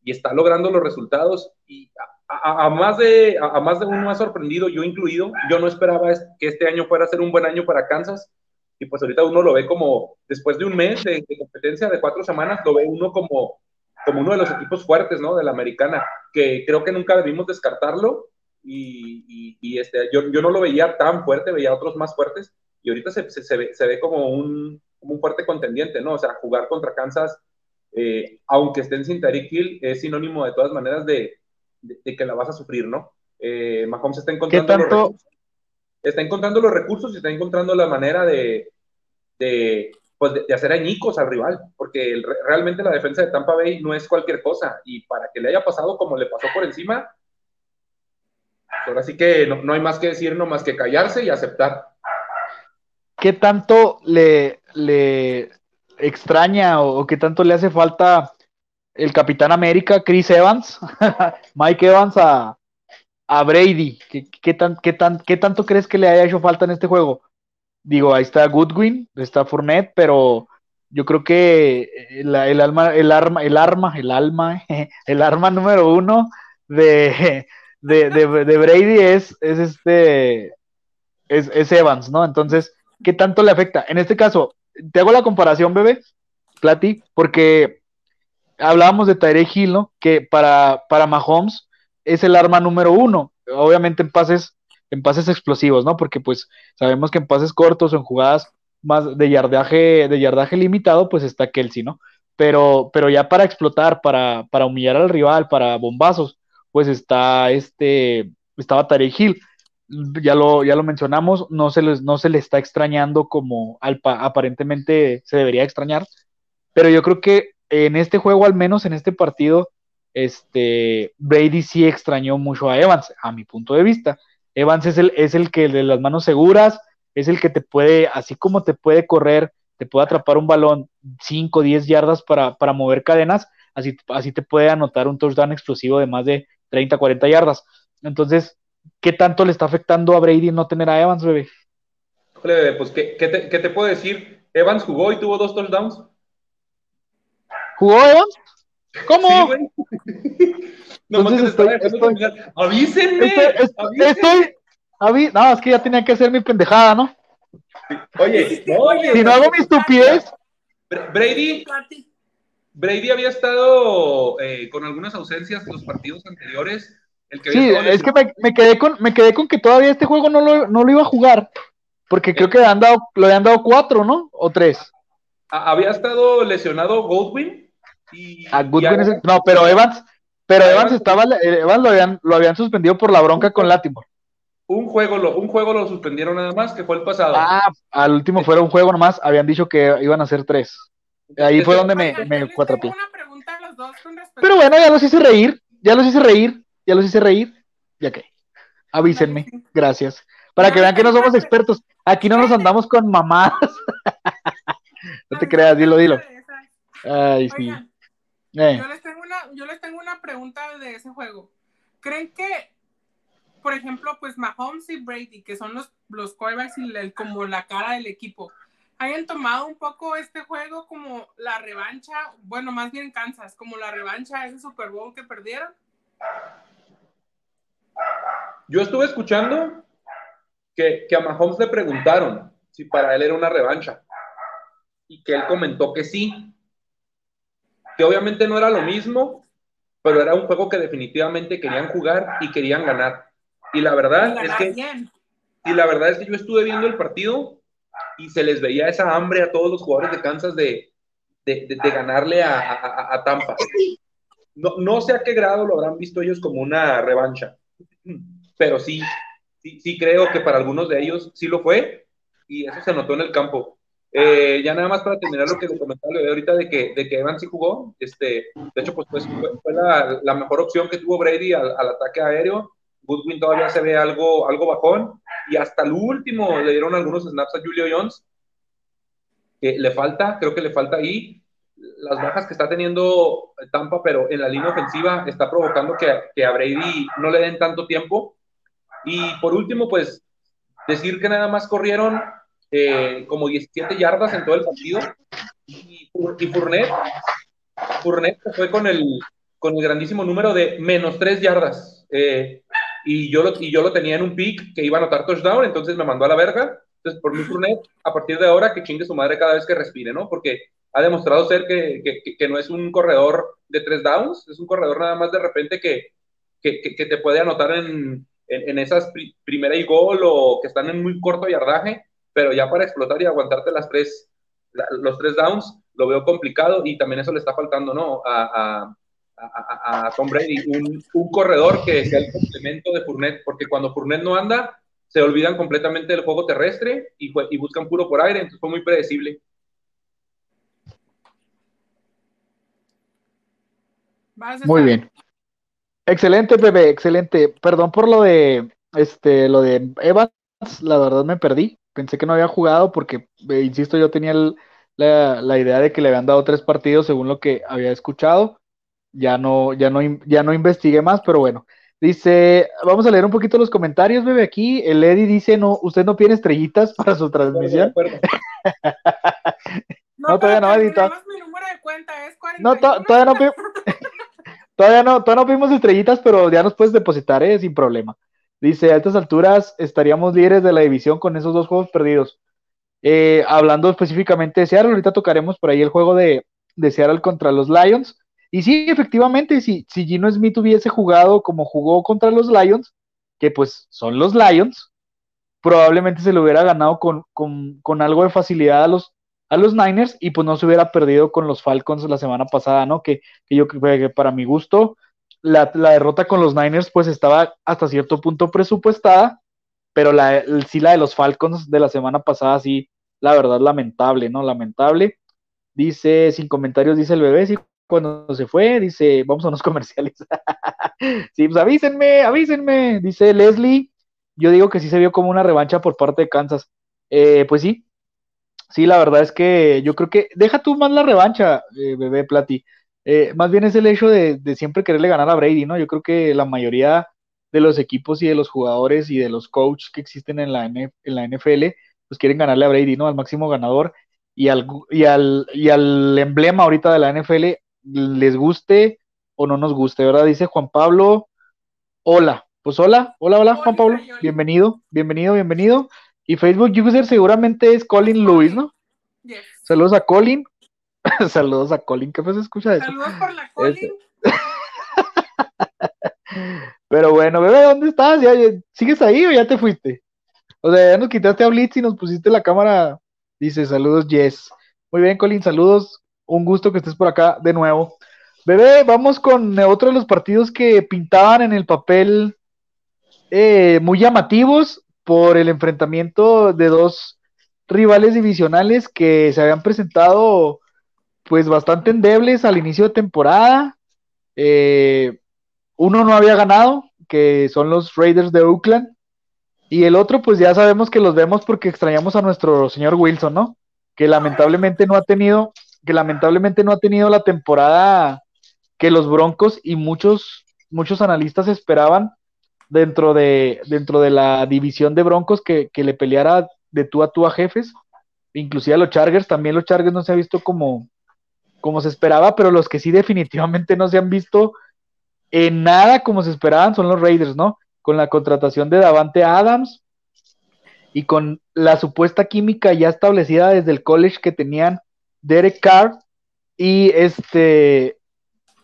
y está logrando los resultados. Y a, más de, a, más de uno ha sorprendido, yo incluido, yo no esperaba que este año fuera a ser un buen año para Kansas. Y pues ahorita uno lo ve como, después de un mes de, competencia de cuatro semanas, lo ve uno como, como uno de los equipos fuertes, ¿no? De la americana, que creo que nunca debimos descartarlo. Y, este, yo, yo, no lo veía tan fuerte, veía otros más fuertes. Y ahorita se, se, ve, se ve, como un, como un fuerte contendiente, ¿no? O sea, jugar contra Kansas, eh, aunque estén sin Tariq Hill, es sinónimo de todas maneras de, de, que la vas a sufrir, ¿no? Eh, Mahomes está encontrando, los recursos, está encontrando los recursos y está encontrando la manera de, de, pues de, hacer añicos al rival, porque realmente la defensa de Tampa Bay no es cualquier cosa y para que le haya pasado como le pasó por encima, Ahora sí que no, hay más que decir, no más que callarse y aceptar. ¿Qué tanto le, le extraña o, qué tanto le hace falta el Capitán América, Chris Evans, Mike Evans a, Brady? ¿Qué, tan, qué, tan, ¿Qué tanto crees que le haya hecho falta en este juego? Digo, ahí está Goodwin, está Fournette, pero yo creo que el, el, alma, el arma, el arma, el alma, el arma número uno de, de, de, Brady es, es este, es, Evans, ¿no? Entonces, ¿qué tanto le afecta? En este caso, te hago la comparación, bebé, Plati, porque hablábamos de Tyreek Hill, ¿no? Que para, para Mahomes es el arma número uno. Obviamente en pases en pases explosivos, ¿no? Porque pues sabemos que en pases cortos o en jugadas más de yardaje, de yardaje limitado, pues está Kelsey, ¿no? Pero, pero ya para explotar, para, para humillar al rival, para bombazos, pues está este, estaba Tarek Hill. Ya lo, ya lo mencionamos, no se, les, no se le está extrañando como aparentemente se debería extrañar, pero yo creo que en este juego, al menos en este partido, este, Brady sí extrañó mucho a Evans, a mi punto de vista. Evans es el, es el que de las manos seguras, es el que te puede, así como te puede correr, te puede atrapar un balón 5, 10 yardas para, para mover cadenas, así, así te puede anotar un touchdown explosivo de más de 30, 40 yardas. Entonces, ¿qué tanto le está afectando a Brady no tener a Evans, bebé? pues, ¿qué, qué, te, ¿qué, te, puedo decir? Evans jugó y tuvo dos touchdowns. ¿Jugó Evans? ¿Cómo? no, Entonces estoy, estoy, avísenme. Estoy, estoy, no, es que ya tenía que hacer mi pendejada, ¿no? Oye, oye. Si no hago mi estupidez. Brady, Brady había estado eh, con algunas ausencias en los partidos anteriores. El que sí, es que me, me, quedé con, me quedé con que todavía este juego no lo, no lo iba a jugar. Porque creo que le han dado, le han dado cuatro, ¿no? O tres. Había estado lesionado Goldwyn. Y, a Goodwin no, pero Evans, pero Evans, estaba, eh, Evans lo habían, lo habían suspendido por la bronca con Latimore. Un juego, lo, un juego lo suspendieron nada más, que fue el pasado. Ah, al último fuera un juego nomás, habían dicho que iban a ser tres. Ahí fue donde me, me cuatrapié. Pero bueno, ya los hice reír, ya los hice reír, ya los hice reír, ya que. Avísenme, gracias. Para que vean que no somos expertos. Aquí no nos andamos con mamás. no te creas, dilo, dilo. Ay, sí. Eh. Yo, les tengo una, yo les tengo una pregunta de ese juego. ¿Creen que por ejemplo, pues Mahomes y Brady, que son los, los quarterbacks y como la cara del equipo, hayan tomado un poco este juego como la revancha, bueno, más bien Kansas, como la revancha de ese Super Bowl que perdieron? Yo estuve escuchando que, que a Mahomes le preguntaron si para él era una revancha y que él comentó que sí, que obviamente no era lo mismo, pero era un juego que definitivamente querían jugar y querían ganar. Y la verdad es que y la verdad es que yo estuve viendo el partido y se les veía esa hambre a todos los jugadores de Kansas de, de, ganarle a, a, Tampa. No, no, sé a qué grado lo habrán visto ellos como una revancha, pero sí, sí, sí creo que para algunos de ellos sí lo fue y eso se notó en el campo. Eh, ya nada más para terminar lo que le comentaba ahorita de que, de que Evans sí jugó, este, de hecho pues, pues fue, la, la, mejor opción que tuvo Brady al, al ataque aéreo Goodwin todavía se ve algo, algo bajón y hasta el último le dieron algunos snaps a Julio Jones que le falta, creo que le falta ahí las bajas que está teniendo Tampa, pero en la línea ofensiva está provocando que, que a Brady no le den tanto tiempo. Y por último, pues decir que nada más corrieron eh, como 17 yardas en todo el partido. Y, y Fournette, fue con el, con el grandísimo número de menos 3 yardas. Eh, y yo, lo, y yo lo tenía en un pick que iba a anotar touchdown, entonces me mandó a la verga. Entonces, por mi Fournette, a partir de ahora, que chingue su madre cada vez que respire, ¿no? Porque ha demostrado ser que, que, que no es un corredor de tres downs, es un corredor nada más de repente que, que te puede anotar en, en, en esas primera y gol o que están en muy corto yardaje, pero ya para explotar y aguantarte las tres, los tres downs, lo veo complicado y también eso le está faltando, ¿no? A, a, a, Tom Brady, un, un, corredor que sea el complemento de Fournette, porque cuando Fournette no anda, se olvidan completamente del juego terrestre y, y buscan puro por aire, entonces fue muy predecible. Muy bien. Excelente, Pepe, excelente. Perdón por lo de este, lo de Evans, la verdad me perdí. Pensé que no había jugado porque, eh, insisto, yo tenía la, la, idea de que le habían dado tres partidos según lo que había escuchado ya no, ya no, ya no investigué más, pero bueno. Dice, vamos a leer un poquito los comentarios, bebé. Aquí el Eddie dice, no, usted no tiene estrellitas para su transmisión. no, todavía no, Eddie. no, todavía no, todavía no, todavía no pedimos estrellitas, pero ya nos puedes depositar, ¿eh? sin problema. Dice, a estas alturas estaríamos líderes de la división con esos dos juegos perdidos. Eh, hablando específicamente de Seattle, ahorita tocaremos por ahí el juego de, de Seattle contra los Lions. Y sí, efectivamente, si, si Gino Smith hubiese jugado como jugó contra los Lions, que pues son los Lions, probablemente se lo hubiera ganado con, con, algo de facilidad a los, a los Niners y pues no se hubiera perdido con los Falcons la semana pasada, ¿no? Que, que yo creo que para mi gusto la, la, derrota con los Niners pues estaba hasta cierto punto presupuestada, pero la, sí la de los Falcons de la semana pasada sí, la verdad lamentable, ¿no? Lamentable. Dice, sin comentarios, dice el bebé, sí, cuando se fue, dice, vamos a unos comerciales. sí, pues avísenme, avísenme, dice Leslie. Yo digo que sí se vio como una revancha por parte de Kansas. Eh, pues sí, sí, la verdad es que yo creo que, deja tú más la revancha, eh, bebé Plati. Eh, más bien es el hecho de, siempre quererle ganar a Brady, ¿no? Yo creo que la mayoría de los equipos y de los jugadores y de los coaches que existen en la, en la NFL, pues quieren ganarle a Brady, ¿no? Al máximo ganador y al, y al, y al emblema ahorita de la NFL, les guste o no nos guste, ¿verdad? Dice Juan Pablo, hola, pues hola, hola, hola, Juan Pablo, bienvenido, bienvenido, bienvenido. Y Facebook user seguramente es Colin Lewis, ¿no? Saludos a Colin, Saludos a Colin, ¿qué se escucha eso? Saludos por la Colin. Pero bueno, bebé, ¿dónde estás? ¿Ya, sigues ahí o ya te fuiste? O sea, ya nos quitaste a Blitz y nos pusiste la cámara. Dice, saludos, Yes. Muy bien, Colin, saludos. Un gusto que estés por acá de nuevo. Bebé, vamos con otro de los partidos que pintaban en el papel eh, muy llamativos por el enfrentamiento de dos rivales divisionales que se habían presentado pues bastante endebles al inicio de temporada. Eh, uno no había ganado, que son los Raiders de Oakland. Y el otro, pues ya sabemos que los vemos porque extrañamos a nuestro señor Wilson, ¿no? Que lamentablemente no ha tenido, que lamentablemente no ha tenido la temporada que los Broncos y muchos, muchos analistas esperaban dentro de, dentro de la división de Broncos que, que le peleara de tú a tú a jefes, inclusive a los Chargers, también los Chargers no se ha visto como, como se esperaba, pero los que sí definitivamente no se han visto en nada como se esperaban son los Raiders, ¿no? Con la contratación de Davante Adams y con la supuesta química ya establecida desde el college que tenían Derek Carr y este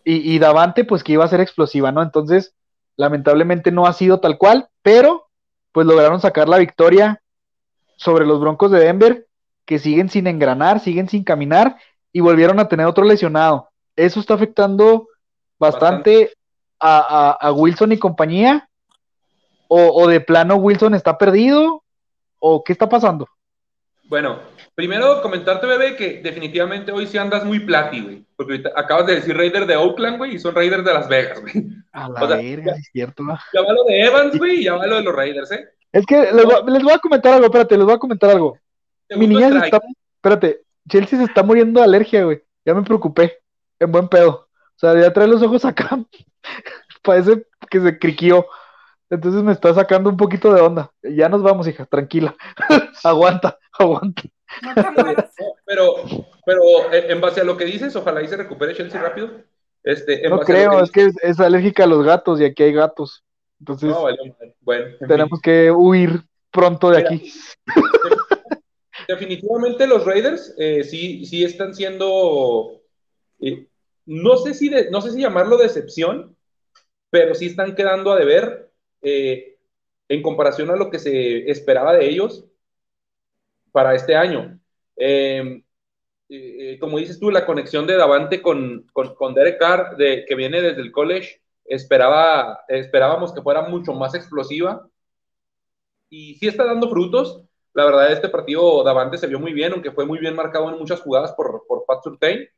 y, Davante pues que iba a ser explosiva, ¿no? Entonces, lamentablemente no ha sido tal cual, pero pues lograron sacar la victoria sobre los Broncos de Denver que siguen sin engranar, siguen sin caminar y volvieron a tener otro lesionado. Eso está afectando bastante, A, Wilson y compañía. O, de plano Wilson está perdido. ¿O qué está pasando? Bueno, primero comentarte, bebé, que definitivamente hoy sí andas muy plati, güey. Porque acabas de decir Raiders de Oakland, güey, y son Raiders de Las Vegas, güey. A la verga, es cierto. Ya va lo de Evans, güey, y ya va lo de los Raiders, ¿eh? Es que les voy, a comentar algo, espérate, les voy a comentar algo. Mi niña se está, espérate, Chelsea se está muriendo de alergia, güey. Ya me preocupé. En buen pedo. O sea, ya trae los ojos acá. Parece que se criquió. Entonces me está sacando un poquito de onda. Ya nos vamos, hija, tranquila. aguanta, aguanta. pero, pero eh, en base a lo que dices, ojalá y se recupere Chelsea rápido. Este, no creo, es que es, alérgica a los gatos y aquí hay gatos. Entonces, bueno, tenemos que huir pronto de aquí definitivamente los Raiders eh, sí, sí están siendo, eh, no, sé si no sé si llamarlo decepción, pero sí están quedando a deber eh, en comparación a lo que se esperaba de ellos para este año. Em, como dices tú, la conexión de Davante con, con, Derek Carr, de, que viene desde el college, esperaba, esperábamos que fuera mucho más explosiva. Y sí está dando frutos. La verdad, este partido Davante se vio muy bien, aunque fue muy bien marcado en muchas jugadas por, por Pat Surtain,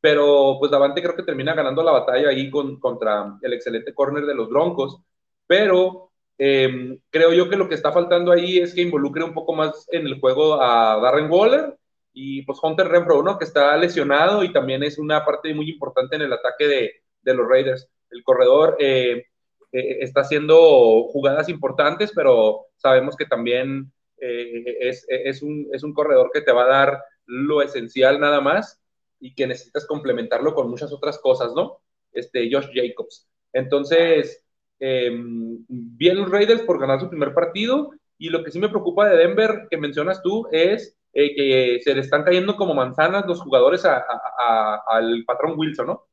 pero pues Davante creo que termina ganando la batalla ahí con, contra el excelente corner de los Broncos, pero em, creo yo que lo que está faltando ahí es que involucre un poco más en el juego a Darren Waller y pues Hunter Renfro, ¿no? Que está lesionado y también es una parte muy importante en el ataque de, de los Raiders. El corredor eh, eh, está haciendo jugadas importantes, pero sabemos que también eh, es, es, un, es, un, corredor que te va a dar lo esencial nada más y que necesitas complementarlo con muchas otras cosas, ¿no? Este, Josh Jacobs. Entonces, em, bien los Raiders por ganar su primer partido y lo que sí me preocupa de Denver, que mencionas tú, es eh, que se le están cayendo como manzanas los jugadores al patrón Wilson, ¿no?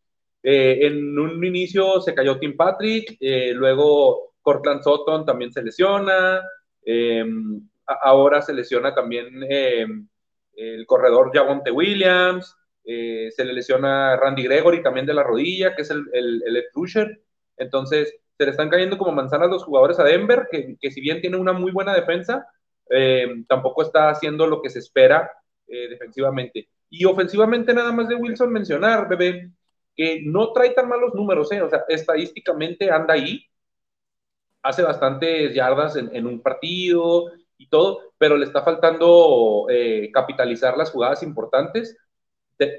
Eh, en un inicio se cayó Tim Patrick, luego Cortland Sutton también se lesiona. Em, ahora se lesiona también em, el corredor Javonte Williams. Eh, se le lesiona Randy Gregory también de la rodilla, que es el, el, el. Entonces, se le están cayendo como manzanas los jugadores a Denver, que, que si bien tiene una muy buena defensa, eh, tampoco está haciendo lo que se espera eh, defensivamente. Y ofensivamente, nada más de Wilson mencionar, bebé, que no trae tan malos números, ¿eh? o sea, estadísticamente anda ahí, hace bastantes yardas en, en un partido y todo, pero le está faltando capitalizar las jugadas importantes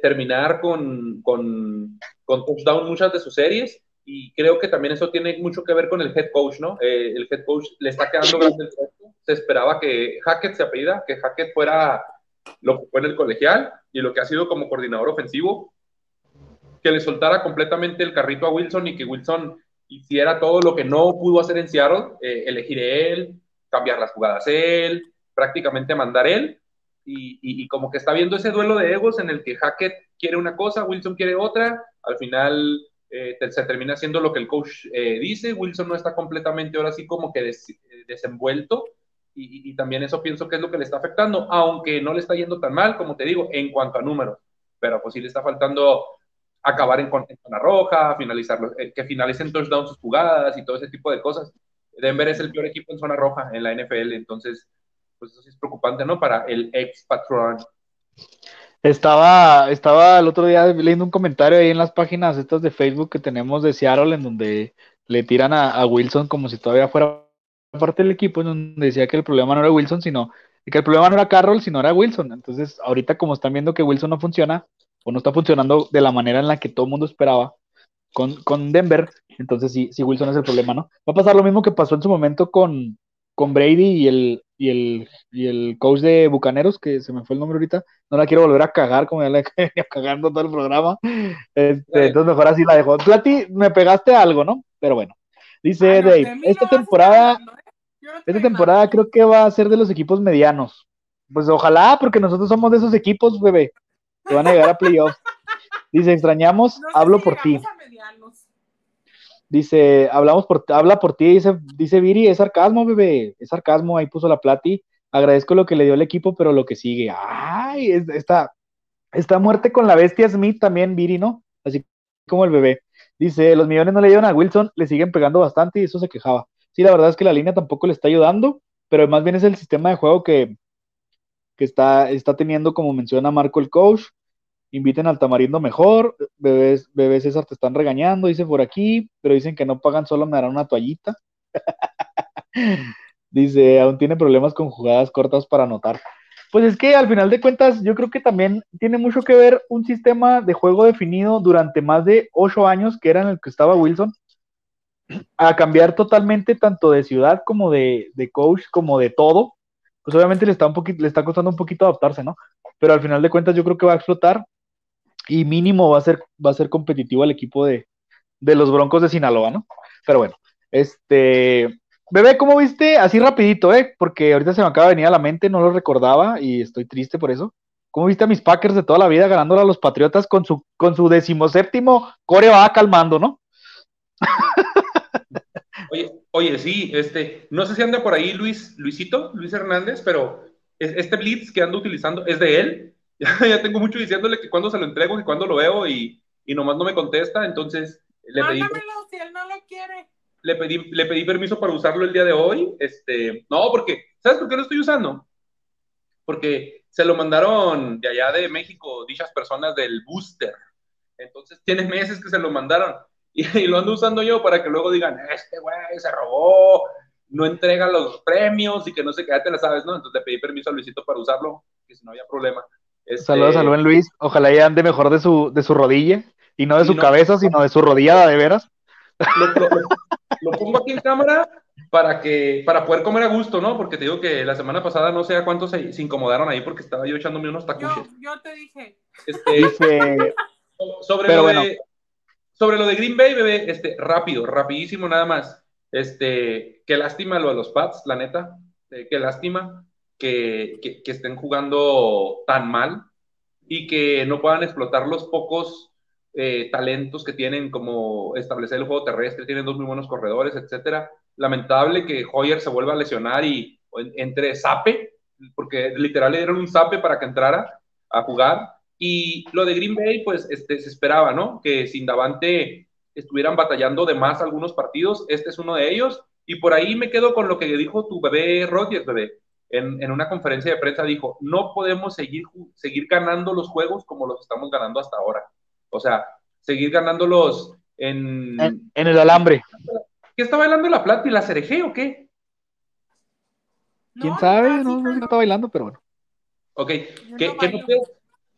terminar con, con, con, touchdown muchas de sus series y creo que también eso tiene mucho que ver con el head coach, ¿no? Eh, el head coach le está quedando grande el. Se esperaba que Hackett se apellida, que Hackett fuera lo que fue en el colegial y lo que ha sido como coordinador ofensivo, que le soltara completamente el carrito a Wilson y que Wilson hiciera todo lo que no pudo hacer en Seattle, eh, elegir él, cambiar las jugadas él, prácticamente mandar él y, como que está viendo ese duelo de egos en el que Hackett quiere una cosa, Wilson quiere otra, al final eh, se termina haciendo lo que el coach eh, dice, Wilson no está completamente ahora sí como que desenvuelto y, también eso pienso que es lo que le está afectando, aunque no le está yendo tan mal, como te digo, en cuanto a números, pero pues sí le está faltando acabar en, zona roja, finalizar, eh, que finalicen touchdowns sus jugadas y todo ese tipo de cosas. Denver es el peor equipo en zona roja en la NFL, entonces pues eso sí es preocupante, ¿no? Para el ex patrón. Estaba, estaba el otro día leyendo un comentario ahí en las páginas estas de Facebook que tenemos de Seattle, en donde le tiran a, Wilson como si todavía fuera parte del equipo, en donde decía que el problema no era Wilson, sino que el problema no era Carroll, sino era Wilson. Entonces, ahorita como están viendo que Wilson no funciona, o no está funcionando de la manera en la que todo el mundo esperaba con, con Denver, entonces sí, sí, Wilson es el problema, ¿no? Va a pasar lo mismo que pasó en su momento con, con Brady y el, y el, y el coach de Bucaneros, que se me fue el nombre ahorita, no la quiero volver a cagar como ya la he cagando todo el programa. Este, entonces mejor así la dejo. Tú a ti me pegaste algo, ¿no? Pero bueno. Dice Dave, esta temporada, ¿eh? esta temporada creo que va a ser de los equipos medianos. Pues ojalá, porque nosotros somos de esos equipos, bebé, que van a llegar a playoffs. Dice, extrañamos, hablo por ti. Dice, hablamos por, habla por ti, dice, dice Viri, es sarcasmo, bebé, es sarcasmo, ahí puso la plati. Agradezco lo que le dio el equipo, pero lo que sigue, ay, esta, esta muerte con la bestia Smith también, Viri, ¿no? Así como el bebé. Dice, los millones no le dieron a Wilson, le siguen pegando bastante y eso se quejaba. Sí, la verdad es que la línea tampoco le está ayudando, pero más bien es el sistema de juego que, que está, está teniendo, como menciona Marco el coach inviten al tamarindo mejor, bebés, bebés César te están regañando, dice por aquí, pero dicen que no pagan, solo me darán una toallita. dice, aún tiene problemas con jugadas cortas para anotar. Pues es que al final de cuentas, yo creo que también tiene mucho que ver un sistema de juego definido durante más de ocho años, que era en el que estaba Wilson, a cambiar totalmente tanto de ciudad como de, de coach, como de todo. Pues obviamente le está, un poquito, le está costando un poquito adaptarse, ¿no? Pero al final de cuentas yo creo que va a explotar y mínimo va a ser, va a ser competitivo el equipo de, los Broncos de Sinaloa, ¿no? Pero bueno, este, bebé, ¿cómo viste? Así rapidito, ¿eh? Porque ahorita se me acaba de venir a la mente, no lo recordaba y estoy triste por eso. ¿Cómo viste a mis Packers de toda la vida ganándole a los Patriotas con su, con su decimoséptimo core va calmando, ¿no? Oye, oye, sí, este, no sé si anda por ahí Luis, Luisito, Luis Hernández, pero este blitz que ando utilizando es de él ya, tengo mucho diciéndole que cuando se lo entrego, y cuando lo veo y, y nomás no me contesta, entonces le pedí, si él no lo quiere. Le pedí, le pedí permiso para usarlo el día de hoy. Este, no, porque, ¿sabes por qué lo estoy usando? Porque se lo mandaron de allá de México dichas personas del booster. Entonces tiene meses que se lo mandaron y, lo ando usando yo para que luego digan, este güey se robó, no entrega los premios y que no sé qué, ya te la sabes, ¿no? Entonces le pedí permiso a Luisito para usarlo, que si no había problema. Este... Saludos a Luis Luis. Ojalá ya ande mejor de su, de su rodilla. Y no de su cabeza, sino de su rodilla de veras. Lo, pongo aquí en cámara para que para poder comer a gusto, ¿no? Porque te digo que la semana pasada no sé a cuántos se, incomodaron ahí porque estaba yo echándome unos tacuches. Yo, te dije. Este, sobre, lo de, sobre lo de Green Bay, bebé, este, rápido, rapidísimo nada más. Este, qué lástima lo de los Pats, la neta. Eh, qué lástima que, estén jugando tan mal y que no puedan explotar los pocos eh, talentos que tienen como establecer el juego terrestre, tienen dos muy buenos corredores, etcétera. lamentable que Hoyer se vuelva a lesionar y entre zape, porque literal le dieron un zape para que entrara a jugar. Y lo de Green Bay, pues este, se esperaba, ¿no? Que sin Davante estuvieran batallando de más algunos partidos. Este es uno de ellos. Y por ahí me quedo con lo que dijo tu bebé Rodgers, bebé. En, en, una conferencia de prensa dijo, no podemos seguir, seguir ganando los juegos como los estamos ganando hasta ahora. O sea, seguir ganándolos en... En, en el alambre. ¿Qué está bailando la plata y la cereje o qué? ¿Quién sabe? No, no, está bailando, pero bueno. Ok, que, no que, no,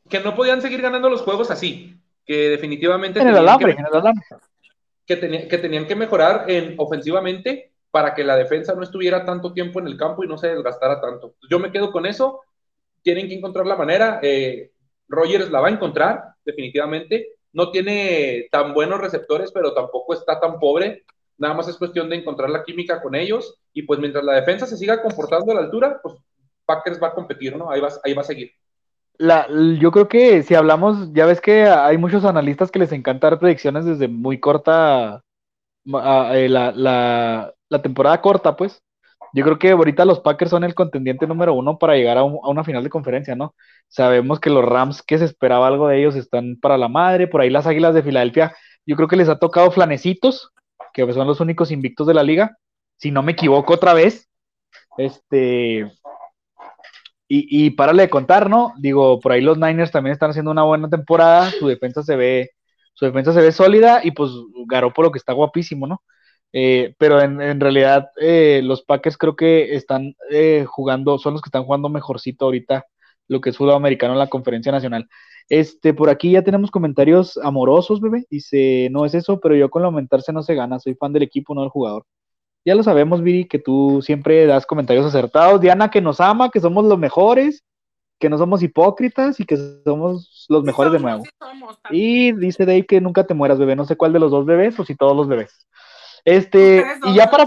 que, no, podían seguir ganando los juegos así, que definitivamente... En el alambre, en el alambre. Que, tenía, que tenían que mejorar en, ofensivamente para que la defensa no estuviera tanto tiempo en el campo y no se desgastara tanto. Yo me quedo con eso, tienen que encontrar la manera, eh, Rogers la va a encontrar, definitivamente, no tiene tan buenos receptores, pero tampoco está tan pobre Nada más es cuestión de encontrar la química con ellos y pues mientras la defensa se siga comportando a la altura, pues Packers va a competir, ¿no? Ahí va, ahí va a seguir. La, yo creo que si hablamos, ya ves que hay muchos analistas que les encanta dar predicciones desde muy corta, eh, la, la, la, temporada corta, pues. Yo creo que ahorita los Packers son el contendiente número uno para llegar a, una final de conferencia, ¿no? Sabemos que los Rams, que se esperaba algo de ellos, están para la madre. Por ahí las Águilas de Filadelfia, yo creo que les ha tocado flanecitos, que son los únicos invictos de la liga, si no me equivoco otra vez. Este, y, y párale de contar, ¿no? Digo, por ahí los Niners también están haciendo una buena temporada, su defensa se ve, su defensa se ve sólida y pues lo que está guapísimo, ¿no? Eh, pero en, realidad eh, los Packers creo que están eh, jugando, son los que están jugando mejorcito ahorita lo que es fútbol americano en la conferencia nacional. Este, por aquí ya tenemos comentarios amorosos, bebé. Dice, no es eso, pero yo con aumentarse no se gana. Soy fan del equipo, no del jugador. Ya lo sabemos, Viri, que tú siempre das comentarios acertados. Diana, que nos ama, que somos los mejores, que no somos hipócritas y que somos los mejores de nuevo. y dice Dave que nunca te mueras, bebé. No sé cuál de los dos bebés o si todos los bebés. Este, y ya para,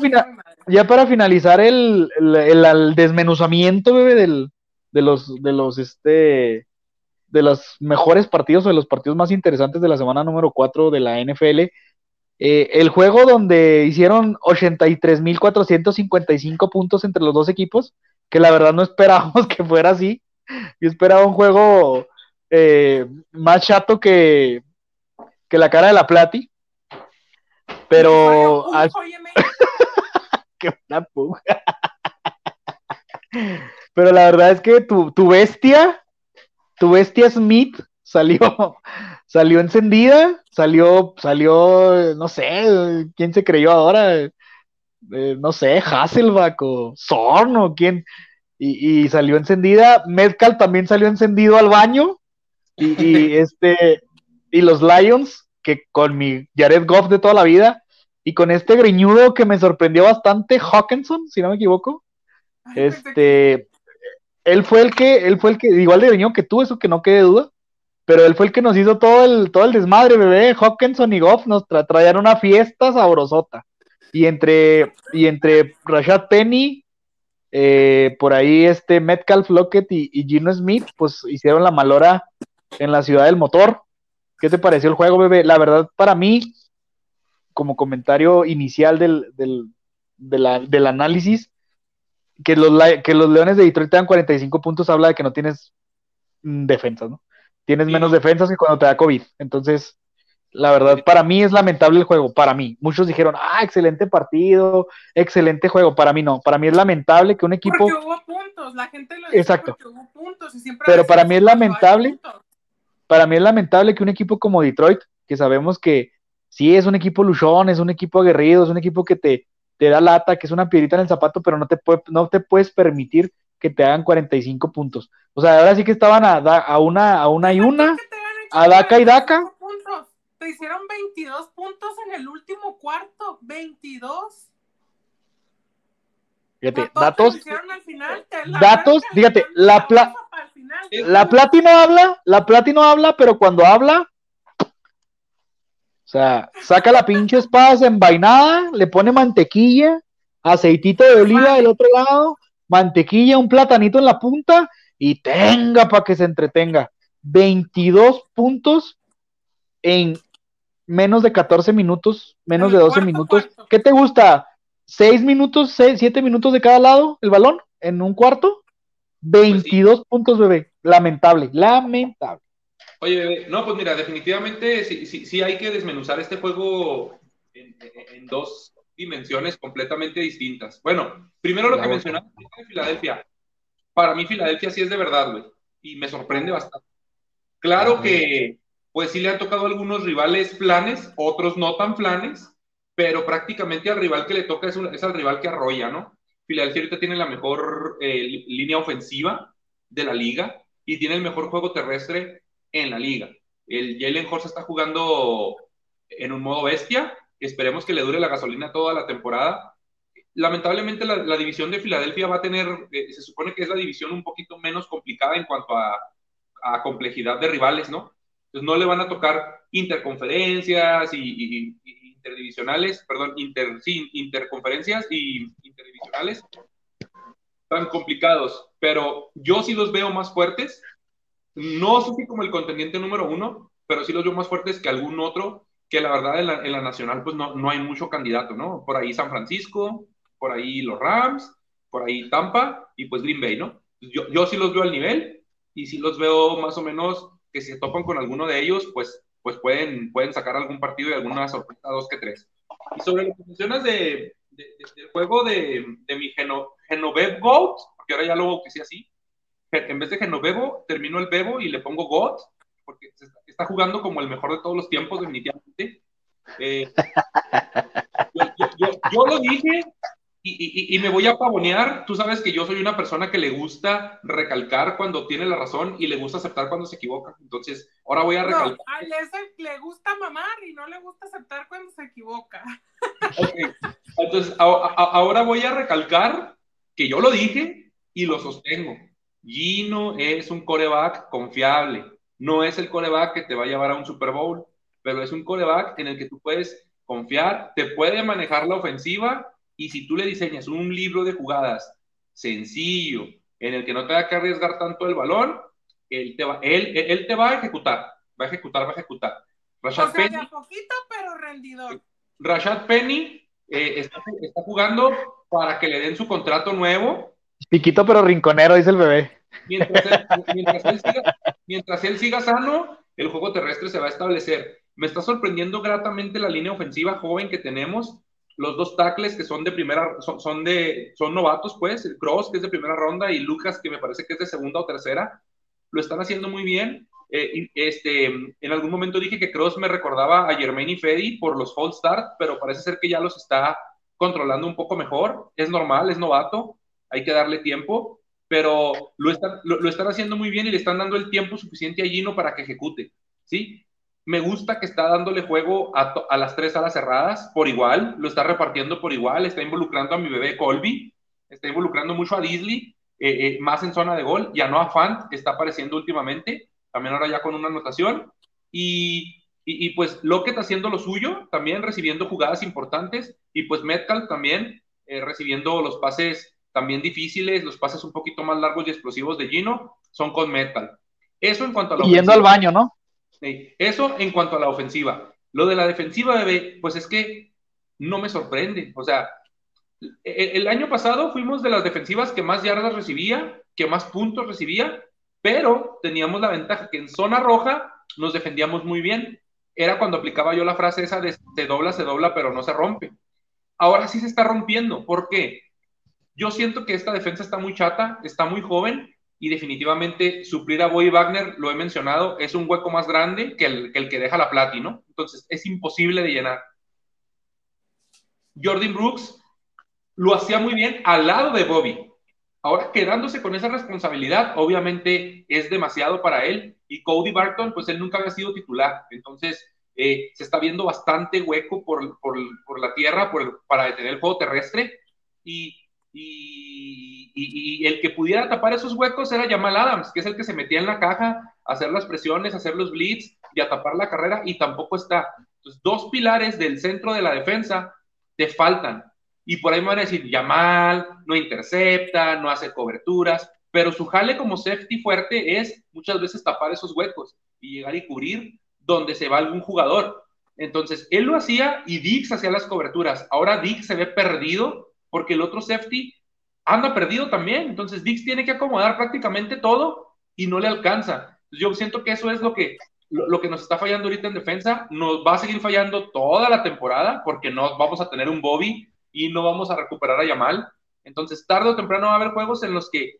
ya para finalizar el, el, desmenuzamiento, bebé, del, de los, de los, este, de los mejores partidos o de los partidos más interesantes de la semana número 4 de la NFL. Eh, el juego donde hicieron 83.455 puntos entre los dos equipos, que la verdad no esperábamos que fuera así. Yo esperaba un juego eh, más chato que, que la cara de la Plati. Pero. Qué Pero la verdad es que tu, tu bestia tu bestia Smith salió, salió encendida, salió, salió, no sé, ¿quién se creyó ahora? Eh, no sé, Hasselback o Zorn o quién, y, salió encendida. Metcalf también salió encendido al baño, y, este, y los Lions, que con mi Jared Goff de toda la vida, y con este greñudo que me sorprendió bastante, Hawkinson, si no me equivoco, este, él fue el que, él fue el que, igual de greñón que tú, eso que no quede duda, pero él fue el que nos hizo todo el, todo el desmadre, bebé. Hawkinson y Goff nos traían una fiesta sabrosota. Y entre, y entre Rashad Penny, eh, por ahí este Metcalf Lockett y, y, Gino Smith, pues hicieron la malora en la ciudad del motor. ¿Qué te pareció el juego, bebé? La verdad, para mí, como comentario inicial del, del, del análisis, que los, que los Leones de Detroit te dan 45 puntos habla de que no tienes mm, defensas, ¿no? Tienes menos defensas que cuando te da COVID. Entonces, la verdad, para mí es lamentable el juego, para mí. Muchos dijeron, ah, excelente partido, excelente juego. Para mí no, para mí es lamentable que un equipo... Porque hubo puntos, la gente lo dice Exacto. hubo puntos. Y siempre Pero para mí es lamentable, para mí es lamentable que un equipo como Detroit, que sabemos que sí es un equipo luchón, es un equipo aguerrido, es un equipo que te, te da lata, que es una piedrita en el zapato, pero no te, puede, no te puedes permitir que te hagan 45 puntos. O sea, ahora sí que estaban a, a una, a una y una, a Daca y Daca. Te hicieron 22 puntos en el último cuarto, 22. Fíjate, datos, datos, fíjate, la, pla, la Platino habla, la Platino habla, pero cuando habla, o sea, saca la pinche espada envainada, le pone mantequilla, aceitito de oliva del otro lado, mantequilla, un platanito en la punta y tenga para que se entretenga. 22 puntos en menos de 14 minutos, menos de 12 minutos. ¿Qué te gusta? Seis minutos, seis, siete minutos de cada lado el balón en un cuarto. 22 puntos, bebé. Lamentable, lamentable. Oye, bebé, no, pues mira, definitivamente sí, sí, sí hay que desmenuzar este juego en, en dos dimensiones completamente distintas. Bueno, primero lo que mencionaste de Filadelfia. Para mí Filadelfia sí es de verdad, güey. Y me sorprende bastante. Claro que, pues sí le han tocado algunos rivales planes, otros no tan planes, pero prácticamente al rival que le toca es, un, es al rival que arrolla, ¿no? Filadelfia ahorita tiene la mejor eh, línea ofensiva de la liga y tiene el mejor juego terrestre en la liga. El Jalen Horst está jugando en un modo bestia, Esperemos que le dure la gasolina toda la temporada. Lamentablemente la, división de Filadelfia va a tener, eh, se supone que es la división un poquito menos complicada en cuanto a, complejidad de rivales, ¿no? Entonces no le van a tocar interconferencias y, interdivisionales, perdón, inter, sí, interconferencias y interdivisionales tan complicados, pero yo sí los veo más fuertes. No sé si como el contendiente número uno, pero sí los veo más fuertes que algún otro que la verdad en la, nacional pues no, no hay mucho candidato, ¿no? Por ahí San Francisco, por ahí los Rams, por ahí Tampa y pues Green Bay, ¿no? Yo, yo sí los veo al nivel y sí los veo más o menos que si se topan con alguno de ellos, pues, pues pueden, pueden sacar algún partido y alguna sorpresa, dos que tres. Y sobre lo que mencionas de, del juego de, de mi Geno, Genovevo Goat, porque ahora ya lo bautecé así, en vez de Genovevo, termino el Bebo y le pongo Goat, porque está, jugando como el mejor de todos los tiempos, definitivamente. Eh, yo, lo dije y, me voy a pavonear. Tú sabes que yo soy una persona que le gusta recalcar cuando tiene la razón y le gusta aceptar cuando se equivoca. Entonces, ahora voy a recalcar. a ese le gusta mamar y no le gusta aceptar cuando se equivoca. Entonces, ahora voy a recalcar que yo lo dije y lo sostengo. Gino es un coreback confiable no es el coreback que te va a llevar a un Super Bowl, pero es un coreback en el que tú puedes confiar, te puede manejar la ofensiva y si tú le diseñas un libro de jugadas sencillo, en el que no te va que arriesgar tanto el balón, él te va, él, él te va a ejecutar, va a ejecutar, va a ejecutar. Rashad Penny, poquito, pero rendidor. Rashad Penny eh, está, está, jugando para que le den su contrato nuevo. Piquito, pero rinconero, dice el bebé. Mientras él, siga, sano, el juego terrestre se va a establecer. Me está sorprendiendo gratamente la línea ofensiva joven que tenemos. Los dos tackles que son de primera, son, son novatos, pues, Cross, que es de primera ronda, y Lucas, que me parece que es de segunda o tercera, lo están haciendo muy bien. Eh, este, en algún momento dije que Cross me recordaba a Jermaine y Freddy por los false start, pero parece ser que ya los está controlando un poco mejor. Es normal, es novato, hay que darle tiempo pero lo están, lo, están haciendo muy bien y le están dando el tiempo suficiente a Gino para que ejecute, ¿sí? Me gusta que está dándole juego a, las tres alas cerradas por igual, lo está repartiendo por igual, está involucrando a mi bebé Colby, está involucrando mucho a Disley, eh, eh, más en zona de gol, y a Noah Fant está apareciendo últimamente, también ahora ya con una anotación, y, y, pues Lockett haciendo lo suyo, también recibiendo jugadas importantes, y pues Metcalf también eh, recibiendo los pases también difíciles, los pases un poquito más largos y explosivos de Gino son con Metal. Eso en cuanto a la Yendo al baño, ¿no? Eso en cuanto a la ofensiva. Lo de la defensiva, bebé, pues es que no me sorprende. O sea, el, el año pasado fuimos de las defensivas que más yardas recibía, que más puntos recibía, pero teníamos la ventaja que en zona roja nos defendíamos muy bien. Era cuando aplicaba yo la frase esa de se dobla, se dobla, pero no se rompe. Ahora sí se está rompiendo. ¿Por qué? Yo siento que esta defensa está muy chata, está muy joven y definitivamente suplir a Boy Wagner, lo he mencionado, es un hueco más grande que el que, deja la Plati, ¿no? Entonces es imposible de llenar. Jordan Brooks lo hacía muy bien al lado de Bobby. Ahora quedándose con esa responsabilidad, obviamente es demasiado para él. Y Cody Barton, pues él nunca había sido titular. Entonces eh, se está viendo bastante hueco por, la tierra para detener el juego terrestre. Y, el que pudiera tapar esos huecos era Jamal Adams, que es el que se metía en la caja a hacer las presiones, a hacer los blitz y a tapar la carrera, y tampoco está. Entonces, dos pilares del centro de la defensa te faltan. Y por ahí me van a decir, Jamal no intercepta, no hace coberturas, pero su jale como safety fuerte es muchas veces tapar esos huecos y llegar y cubrir donde se va algún jugador. Entonces, él lo hacía y Dix hacía las coberturas. Ahora Dix se ve perdido porque el otro safety anda perdido también. Entonces, Dix tiene que acomodar prácticamente todo y no le alcanza. Yo siento que eso es lo que, lo, que nos está fallando ahorita en defensa. Nos va a seguir fallando toda la temporada porque no vamos a tener un Bobby y no vamos a recuperar a Yamal. Entonces, tarde o temprano va a haber juegos en los que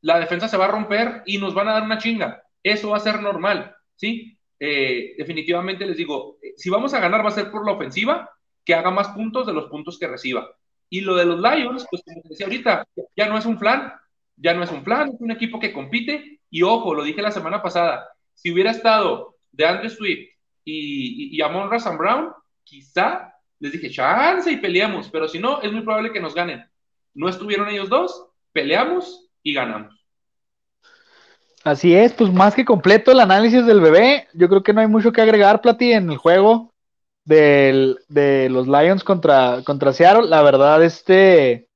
la defensa se va a romper y nos van a dar una chinga. Eso va a ser normal, ¿sí? Eh, definitivamente les digo, eh, si vamos a ganar va a ser por la ofensiva, que haga más puntos de los puntos que reciba. Y lo de los Lions, pues como decía ahorita, ya no es un plan, ya no es un plan, es un equipo que compite. Y ojo, lo dije la semana pasada, si hubiera estado de Andrew Swift y, y, y Amon Brown, quizá les dije, chance y peleamos, pero si no, es muy probable que nos ganen. No estuvieron ellos dos, peleamos y ganamos. Así es, pues más que completo el análisis del bebé. Yo creo que no hay mucho que agregar, Plati, en el juego del, de los Lions contra, contra Seattle. La verdad, este,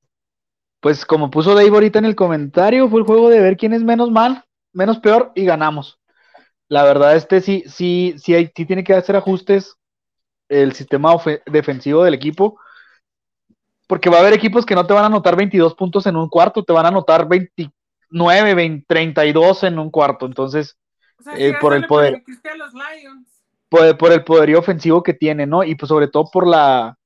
pues como puso Dave ahorita en el comentario, fue el juego de ver quién es menos mal, menos peor y ganamos. La verdad, este sí, sí, sí, hay, sí tiene que hacer ajustes el sistema defensivo del equipo porque va a haber equipos que no te van a anotar 22 puntos en un cuarto, te van a anotar 29, 20, 32 en un cuarto. Entonces, eh, por el poder. Por, el poderío ofensivo que tiene, ¿no? Y pues sobre todo por la.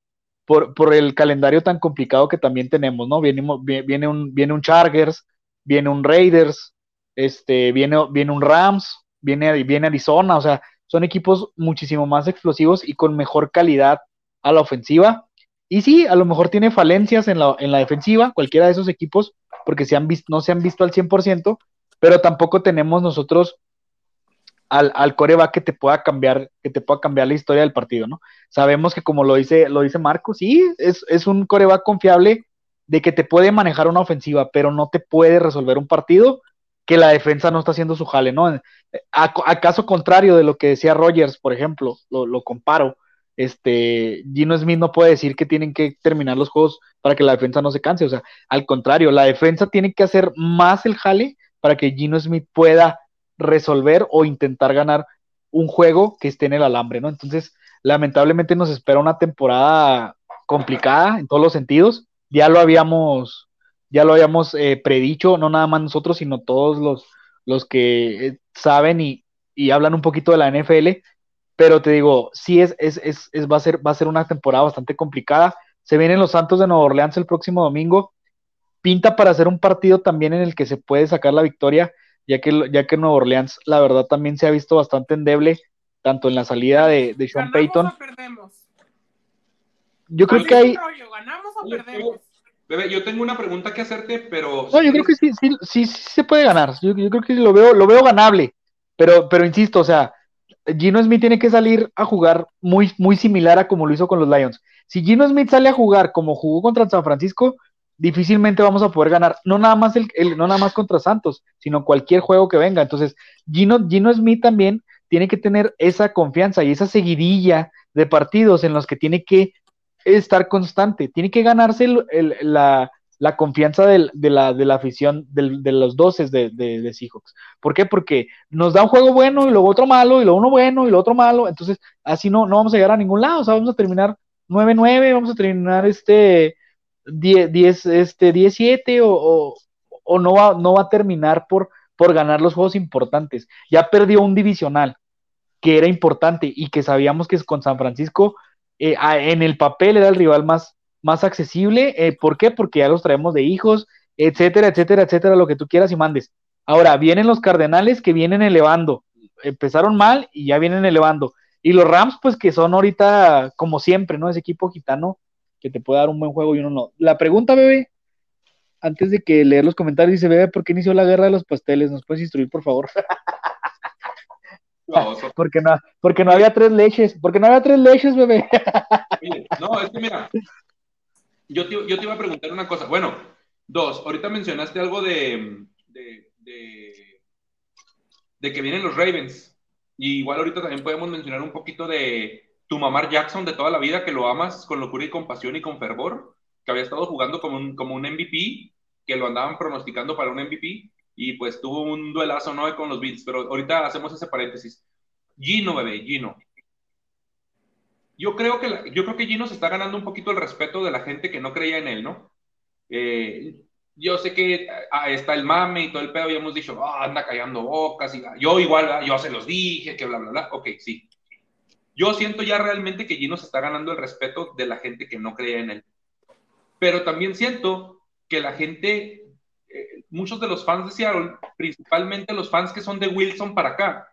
Por, por el calendario tan complicado que también tenemos, ¿no? Viene, viene, un, viene un Chargers, viene un Raiders, este, viene, viene un Rams, viene, viene Arizona, o sea, son equipos muchísimo más explosivos y con mejor calidad a la ofensiva y sí, a lo mejor tiene falencias en la, en la defensiva, cualquiera de esos equipos, porque se han visto, no se han visto al 100%, pero tampoco tenemos nosotros al, al coreback que te pueda cambiar, que te pueda cambiar la historia del partido, ¿no? Sabemos que como lo dice, lo dice Marco, sí, es, es un coreback confiable de que te puede manejar una ofensiva, pero no te puede resolver un partido que la defensa no está haciendo su jale, ¿no? A, caso contrario de lo que decía Rogers, por ejemplo, lo, lo comparo este, Gino Smith no puede decir que tienen que terminar los juegos para que la defensa no se canse, o sea, al contrario, la defensa tiene que hacer más el jale para que Gino Smith pueda resolver o intentar ganar un juego que esté en el alambre, ¿no? Entonces, lamentablemente nos espera una temporada complicada en todos los sentidos, ya lo habíamos, ya lo habíamos eh, predicho, no nada más nosotros, sino todos los, los que eh, saben y, y hablan un poquito de la NFL, pero te digo, sí es, es, es, es, va, a ser, va a ser una temporada bastante complicada. Se vienen los Santos de Nueva Orleans el próximo domingo. Pinta para hacer un partido también en el que se puede sacar la victoria, ya que, ya que Nueva Orleans, la verdad, también se ha visto bastante endeble, tanto en la salida de, de Sean Payton. O perdemos? Yo creo que hay. ¿Ganamos o perdemos? Bebé, yo tengo una pregunta que hacerte, pero. No, yo creo que sí, sí, sí, sí se puede ganar. Yo, yo, creo que lo veo, lo veo ganable. Pero, pero insisto, o sea, Gino Smith tiene que salir a jugar muy, muy similar a como lo hizo con los Lions. Si Gino Smith sale a jugar como jugó contra San Francisco, difícilmente vamos a poder ganar, no nada más el, no nada más contra Santos, sino cualquier juego que venga. Entonces, Gino, Gino Smith también tiene que tener esa confianza y esa seguidilla de partidos en los que tiene que estar constante, tiene que ganarse la, confianza de, la, de la afición de los doces de, Seahawks. ¿Por qué? Porque nos da un juego bueno y luego otro malo, y luego uno bueno y luego otro malo. Entonces, así no, no vamos a llegar a ningún lado. O sea, vamos a terminar 9-9, vamos a terminar este 10, este 17 o, o, no, va, no va a terminar por, por ganar los juegos importantes. Ya perdió un divisional que era importante y que sabíamos que con San Francisco eh, en el papel era el rival más, más accesible. Eh, ¿Por qué? Porque ya los traemos de hijos, etcétera, etcétera, etcétera, lo que tú quieras y mandes. Ahora, vienen los Cardenales que vienen elevando. Empezaron mal y ya vienen elevando. Y los Rams, pues que son ahorita, como siempre, ¿no? Ese equipo gitano que te puede dar un buen juego y uno no. La pregunta, bebé, antes de que leer los comentarios, dice, bebé, ¿por qué inició la guerra de los pasteles? ¿Nos puedes instruir, por favor? porque no, porque no había tres leches, porque no había tres leches, bebé. no, es que mira, yo te, yo te iba a preguntar una cosa. Bueno, dos, ahorita mencionaste algo de, de, de, que vienen los Ravens. Y igual ahorita también podemos mencionar un poquito de tu mamá Jackson de toda la vida, que lo amas con locura y con pasión y con fervor, que había estado jugando como un, como un MVP, que lo andaban pronosticando para un MVP, y pues tuvo un duelazo, ¿no? Con los Beats, pero ahorita hacemos ese paréntesis. Gino, bebé, Gino. yo creo que, la- yo creo que Gino se está ganando un poquito el respeto de la gente que no creía en él, ¿no? Eh, yo sé que ah, está el mame y todo el pedo, y hemos dicho, "Ah, anda callando bocas, y yo igual, yo se los dije, que bla, bla, bla. Ok, sí. Yo siento ya realmente que Gino se está ganando el respeto de la gente que no creía en él. Pero también siento que la gente, eh, muchos de los fans de Seattle, principalmente los fans que son de Wilson para acá,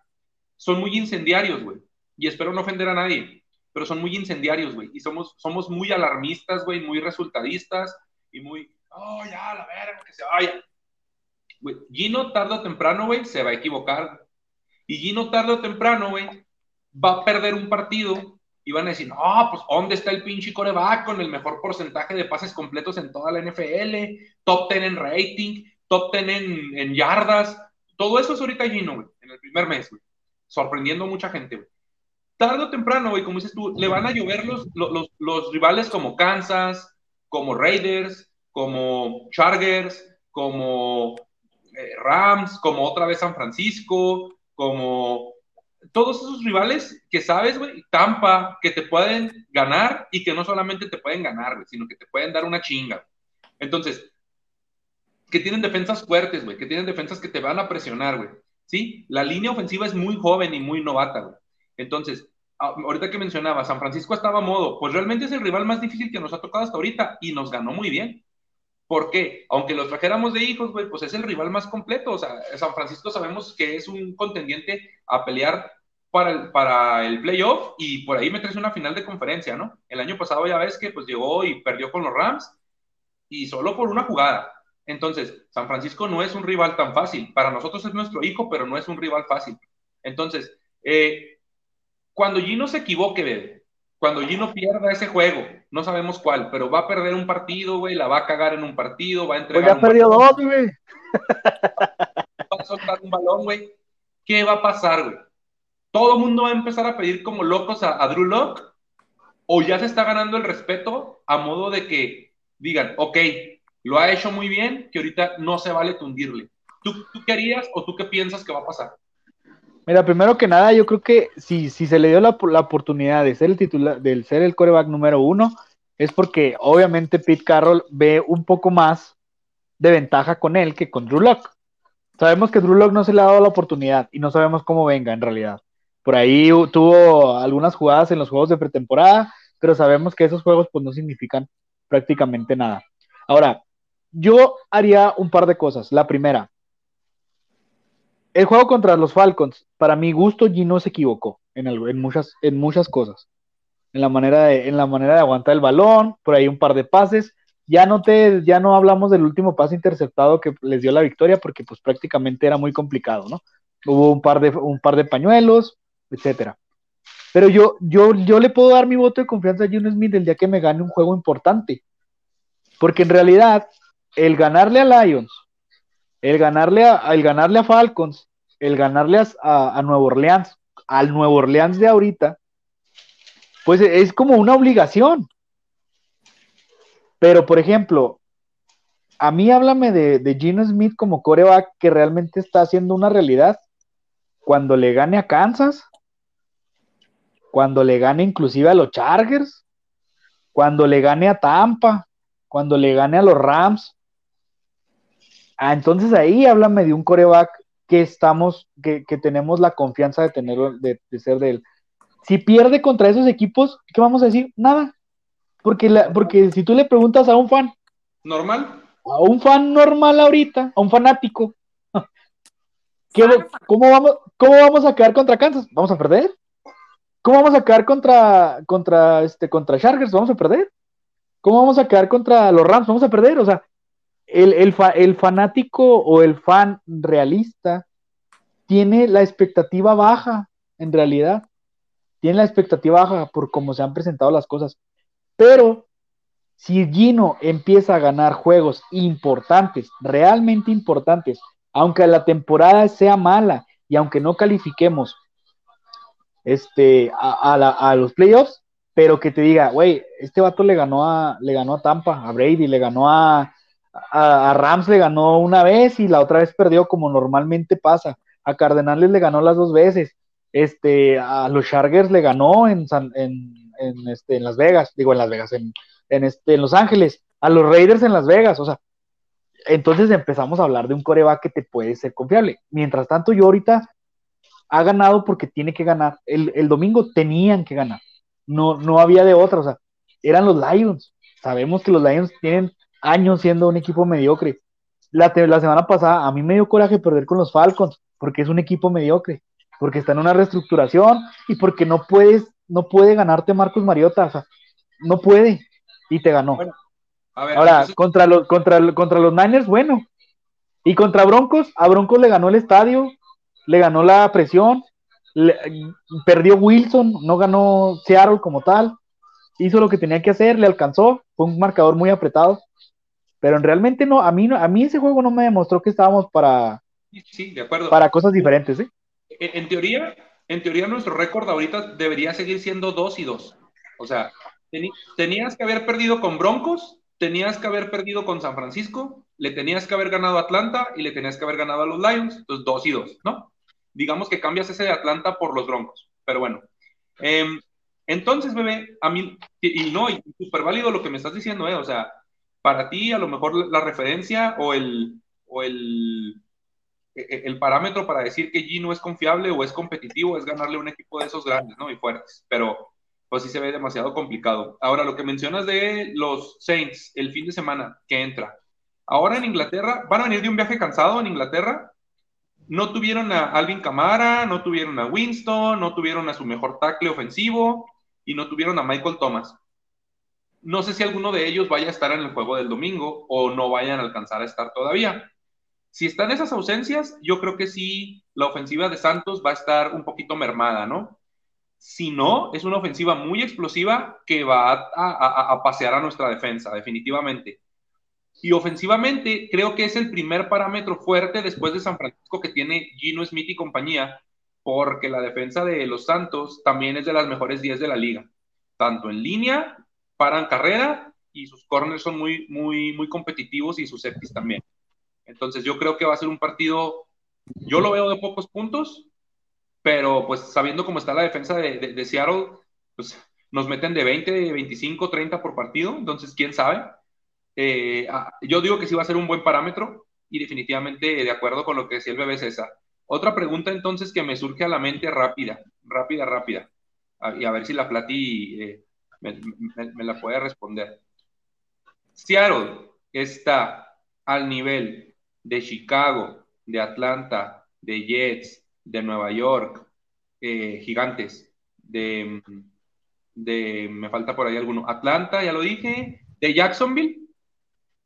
son muy incendiarios, güey. Y espero no ofender a nadie, pero son muy incendiarios, güey. Y somos, somos muy alarmistas, güey, muy resultadistas y muy, oh, ya, la verga, que se vaya. Gino tarde o temprano, güey, se va a equivocar. Y Gino tarde o temprano, güey, va a perder un partido y van a decir, no, pues ¿dónde está el pinche coreback con el mejor porcentaje de pases completos en toda la NFL? Top 10 en rating, top 10 en, yardas. Todo eso es ahorita Gino, güey, en el primer mes. Sorprendiendo a mucha gente, güey. Tarde o temprano, güey, como dices tú, le van a llover los, los, los rivales como Kansas, como Raiders, como Chargers, como eh, Rams, como otra vez San Francisco, como todos esos rivales que sabes, güey, Tampa, que te pueden ganar y que no solamente te pueden ganar, güey, sino que te pueden dar una chinga. Entonces, que tienen defensas fuertes, güey, que tienen defensas que te van a presionar, güey. ¿Sí? La línea ofensiva es muy joven y muy novata, güey. Entonces, ahorita que mencionaba, San Francisco estaba a modo, pues realmente es el rival más difícil que nos ha tocado hasta ahorita y nos ganó muy bien. ¿Por qué? Aunque los trajéramos de hijos, pues es el rival más completo. O sea, San Francisco sabemos que es un contendiente a pelear para el, para el playoff y por ahí meterse una final de conferencia, ¿no? El año pasado ya ves que pues llegó y perdió con los Rams y solo por una jugada. Entonces, San Francisco no es un rival tan fácil. Para nosotros es nuestro hijo, pero no es un rival fácil. Entonces, eh, cuando Gino se equivoque, bebé, cuando Gino pierda ese juego, no sabemos cuál, pero va a perder un partido, güey, la va a cagar en un partido, va a Pues entregar ya un perdió dos, güey. va a soltar un balón, güey. ¿Qué va a pasar, güey? ¿Todo el mundo va a empezar a pedir como locos a, a Drew Lock? ¿O ya se está ganando el respeto a modo de que digan, ok, lo ha hecho muy bien, que ahorita no se vale tundirle? ¿Tú, ¿Tú qué harías o tú qué piensas que va a pasar? Mira, primero que nada, yo creo que si, si se le dio la, la oportunidad de ser el titular, del ser el coreback número uno, es porque obviamente Pete Carroll ve un poco más de ventaja con él que con Drew Lock. Sabemos que Drew Lock no se le ha dado la oportunidad y no sabemos cómo venga en realidad. Por ahí tuvo algunas jugadas en los juegos de pretemporada, pero sabemos que esos juegos pues no significan prácticamente nada. Ahora, yo haría un par de cosas. La primera, el juego contra los Falcons, para mi gusto, Gino se equivocó en, muchas, en muchas cosas. En la, manera de, en la manera de aguantar el balón, por ahí un par de pases. Ya no, te, ya no hablamos del último pase interceptado que les dio la victoria, porque pues prácticamente era muy complicado, ¿no? Hubo un par de, un par de pañuelos, etcétera. Pero yo, yo, yo le puedo dar mi voto de confianza a Gino Smith el día que me gane un juego importante. Porque en realidad, el ganarle a Lions, el ganarle a, el ganarle a Falcons, el ganarle a, a, a Nuevo Orleans, al Nuevo Orleans de ahorita, pues es como una obligación. Pero, por ejemplo, a mí háblame de, de Gino Smith como coreback que realmente está haciendo una realidad. Cuando le gane a Kansas, cuando le gane inclusive a los Chargers, cuando le gane a Tampa, cuando le gane a los Rams. Ah, entonces ahí háblame de un coreback que estamos, que, que tenemos la confianza de tenerlo, de, de, ser de él. Si pierde contra esos equipos, ¿qué vamos a decir? Nada. Porque, la, porque si tú le preguntas a un fan, normal, a un fan normal ahorita, a un fanático, ¿qué, ¿cómo, vamos, ¿cómo vamos a quedar contra Kansas? ¿Vamos a perder? ¿Cómo vamos a quedar contra, contra, este, contra Chargers? ¿Vamos a perder? ¿Cómo vamos a quedar contra los Rams? ¿Vamos a perder? O sea, el, el, fa, el fanático o el fan realista tiene la expectativa baja, en realidad. Tiene la expectativa baja por cómo se han presentado las cosas. Pero si Gino empieza a ganar juegos importantes, realmente importantes, aunque la temporada sea mala y aunque no califiquemos este, a, a los playoffs, pero que te diga, güey, este vato le ganó a, le ganó a Tampa, a Brady, le ganó a, a, Rams, le ganó una vez y la otra vez perdió como normalmente pasa. A Cardenales le ganó las dos veces. Este, a los Chargers le ganó en, en, en, este, en Las Vegas, digo en Las Vegas, en, en, este, en Los Ángeles, a los Raiders en Las Vegas, o sea, entonces empezamos a hablar de un coreback que te puede ser confiable. Mientras tanto, yo ahorita ha ganado porque tiene que ganar. El, el domingo tenían que ganar. No, no había de otra, o sea, eran los Lions. Sabemos que los Lions tienen años siendo un equipo mediocre. La, la semana pasada a mí me dio coraje perder con los Falcons porque es un equipo mediocre, porque está en una reestructuración y porque no puedes, no puede ganarte Marcos Mariota, o sea, no puede y te ganó. Ahora, contra, los, contra, contra los Niners, bueno. Y contra Broncos, a Broncos le ganó el estadio, le ganó la presión, perdió Wilson, no ganó Seattle como tal, hizo lo que tenía que hacer, le alcanzó, fue un marcador muy apretado, pero realmente no, a mí, a mí ese juego no me demostró que estábamos para, sí, de acuerdo. para cosas diferentes. ¿eh? En, teoría, en teoría nuestro récord ahorita debería seguir siendo 2 y 2. O sea, tenías que haber perdido con Broncos, tenías que haber perdido con San Francisco, le tenías que haber ganado a Atlanta y le tenías que haber ganado a los Lions, entonces 2 y 2, ¿no? digamos que cambias ese de Atlanta por los Broncos. Pero bueno. Em, entonces, bebé, a mí, y, no, y súper válido lo que me estás diciendo, ¿eh? O sea, para ti a lo mejor la referencia o el, o el, e, e, el parámetro para decir que G no es confiable o es competitivo es ganarle un equipo de esos grandes, ¿no? Y fuertes. Pero pues sí se ve demasiado complicado. Ahora, lo que mencionas de los Saints el fin de semana que entra. Ahora en Inglaterra, van a venir de un viaje cansado en Inglaterra no tuvieron a Alvin Camara, no tuvieron a Winston, no tuvieron a su mejor tackle ofensivo y no tuvieron a Michael Thomas. No sé si alguno de ellos vaya a estar en el juego del domingo o no vayan a alcanzar a estar todavía. Si están esas ausencias, yo creo que sí, la ofensiva de Santos va a estar un poquito mermada, ¿no? Si no, es una ofensiva muy explosiva que va a, a pasear a nuestra defensa, definitivamente. Y ofensivamente, creo que es el primer parámetro fuerte después de San Francisco que tiene Gino Smith y compañía, porque la defensa de los Santos también es de las mejores 10 de la liga. Tanto en línea, paran carrera y sus corners son muy, muy, muy competitivos y sus septis también. Entonces yo creo que va a ser un partido, yo lo veo de pocos puntos, pero pues sabiendo cómo está la defensa de, de Seattle, pues nos meten de 20, 25, 30 por partido, entonces quién sabe eh, ah, yo digo que sí va a ser un buen parámetro y definitivamente de acuerdo con lo que decía el bebé César. Otra pregunta entonces que me surge a la mente rápida, rápida, rápida, y a ver si la Plati eh, me, la puede responder. Seattle está al nivel de Chicago, de Atlanta, de Jets, de Nueva York, eh, gigantes, de, de, me falta por ahí alguno, Atlanta, ya lo dije, de Jacksonville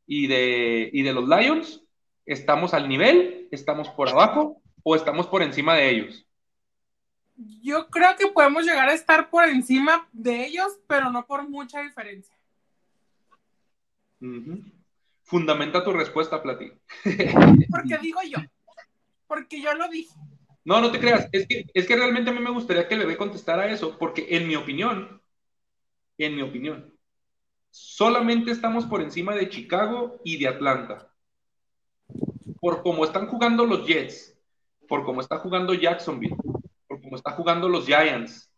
y de, de los Lions, ¿estamos al nivel? ¿Estamos por abajo? ¿O estamos por encima de ellos? Yo creo que podemos llegar a estar por encima de ellos, pero no por mucha diferencia. Fundamenta tu respuesta, Plati. Porque digo yo. Porque yo lo dije. No, no te creas. Es que, es que realmente a mí me gustaría que le ve contestara eso, porque en mi opinión, en mi opinión, solamente estamos por encima de Chicago y de Atlanta. Por cómo están jugando los Jets, por cómo está jugando Jacksonville, cómo está jugando los Giants,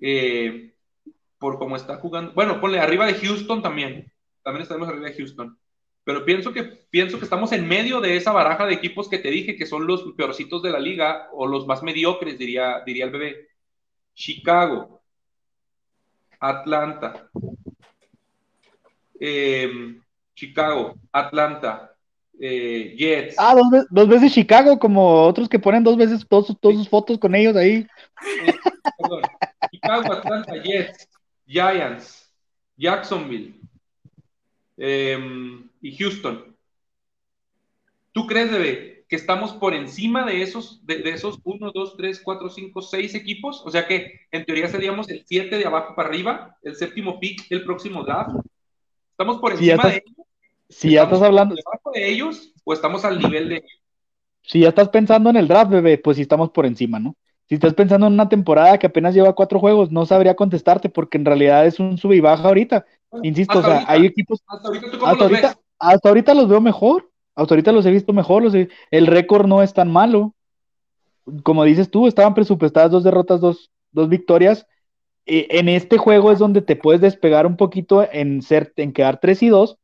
eh, por cómo está jugando, bueno, ponle arriba de Houston también, también estamos arriba de Houston, pero pienso que, pienso que estamos en medio de esa baraja de equipos que te dije que son los peorcitos de la liga o los más mediocres, diría, diría el bebé. Chicago, Atlanta, eh, Chicago, Atlanta, eh, Jets. Ah, dos, veces Chicago, como otros que ponen dos veces todas sus fotos con ellos ahí. Chicago, Atlanta, Jets, Giants, Jacksonville em, y Houston. ¿Tú crees, Bebé, que estamos por encima de esos, de, esos 1, 2, 3, 4, 5, 6 equipos? O sea que en teoría seríamos el 7 de abajo para arriba, el séptimo pick, el próximo draft. ¿Estamos por encima de ellos? Si ya estás hablando. ¿Debajo de ellos o estamos al nivel de? Si ya estás pensando en el draft, bebé, pues sí estamos por encima, ¿no? Si estás pensando en una temporada que apenas lleva cuatro juegos, no sabría contestarte porque en realidad es un sub y baja ahorita. Insisto, o sea, hay equipos. Hasta ahorita, ¿tú hasta, ahorita hasta ahorita los veo mejor. Hasta ahorita los he visto mejor. Los el récord no es tan malo. Como dices tú, estaban presupuestadas dos derrotas, dos, dos victorias eh, en este juego es donde te puedes despegar un poquito en, ser, en quedar 3 y 2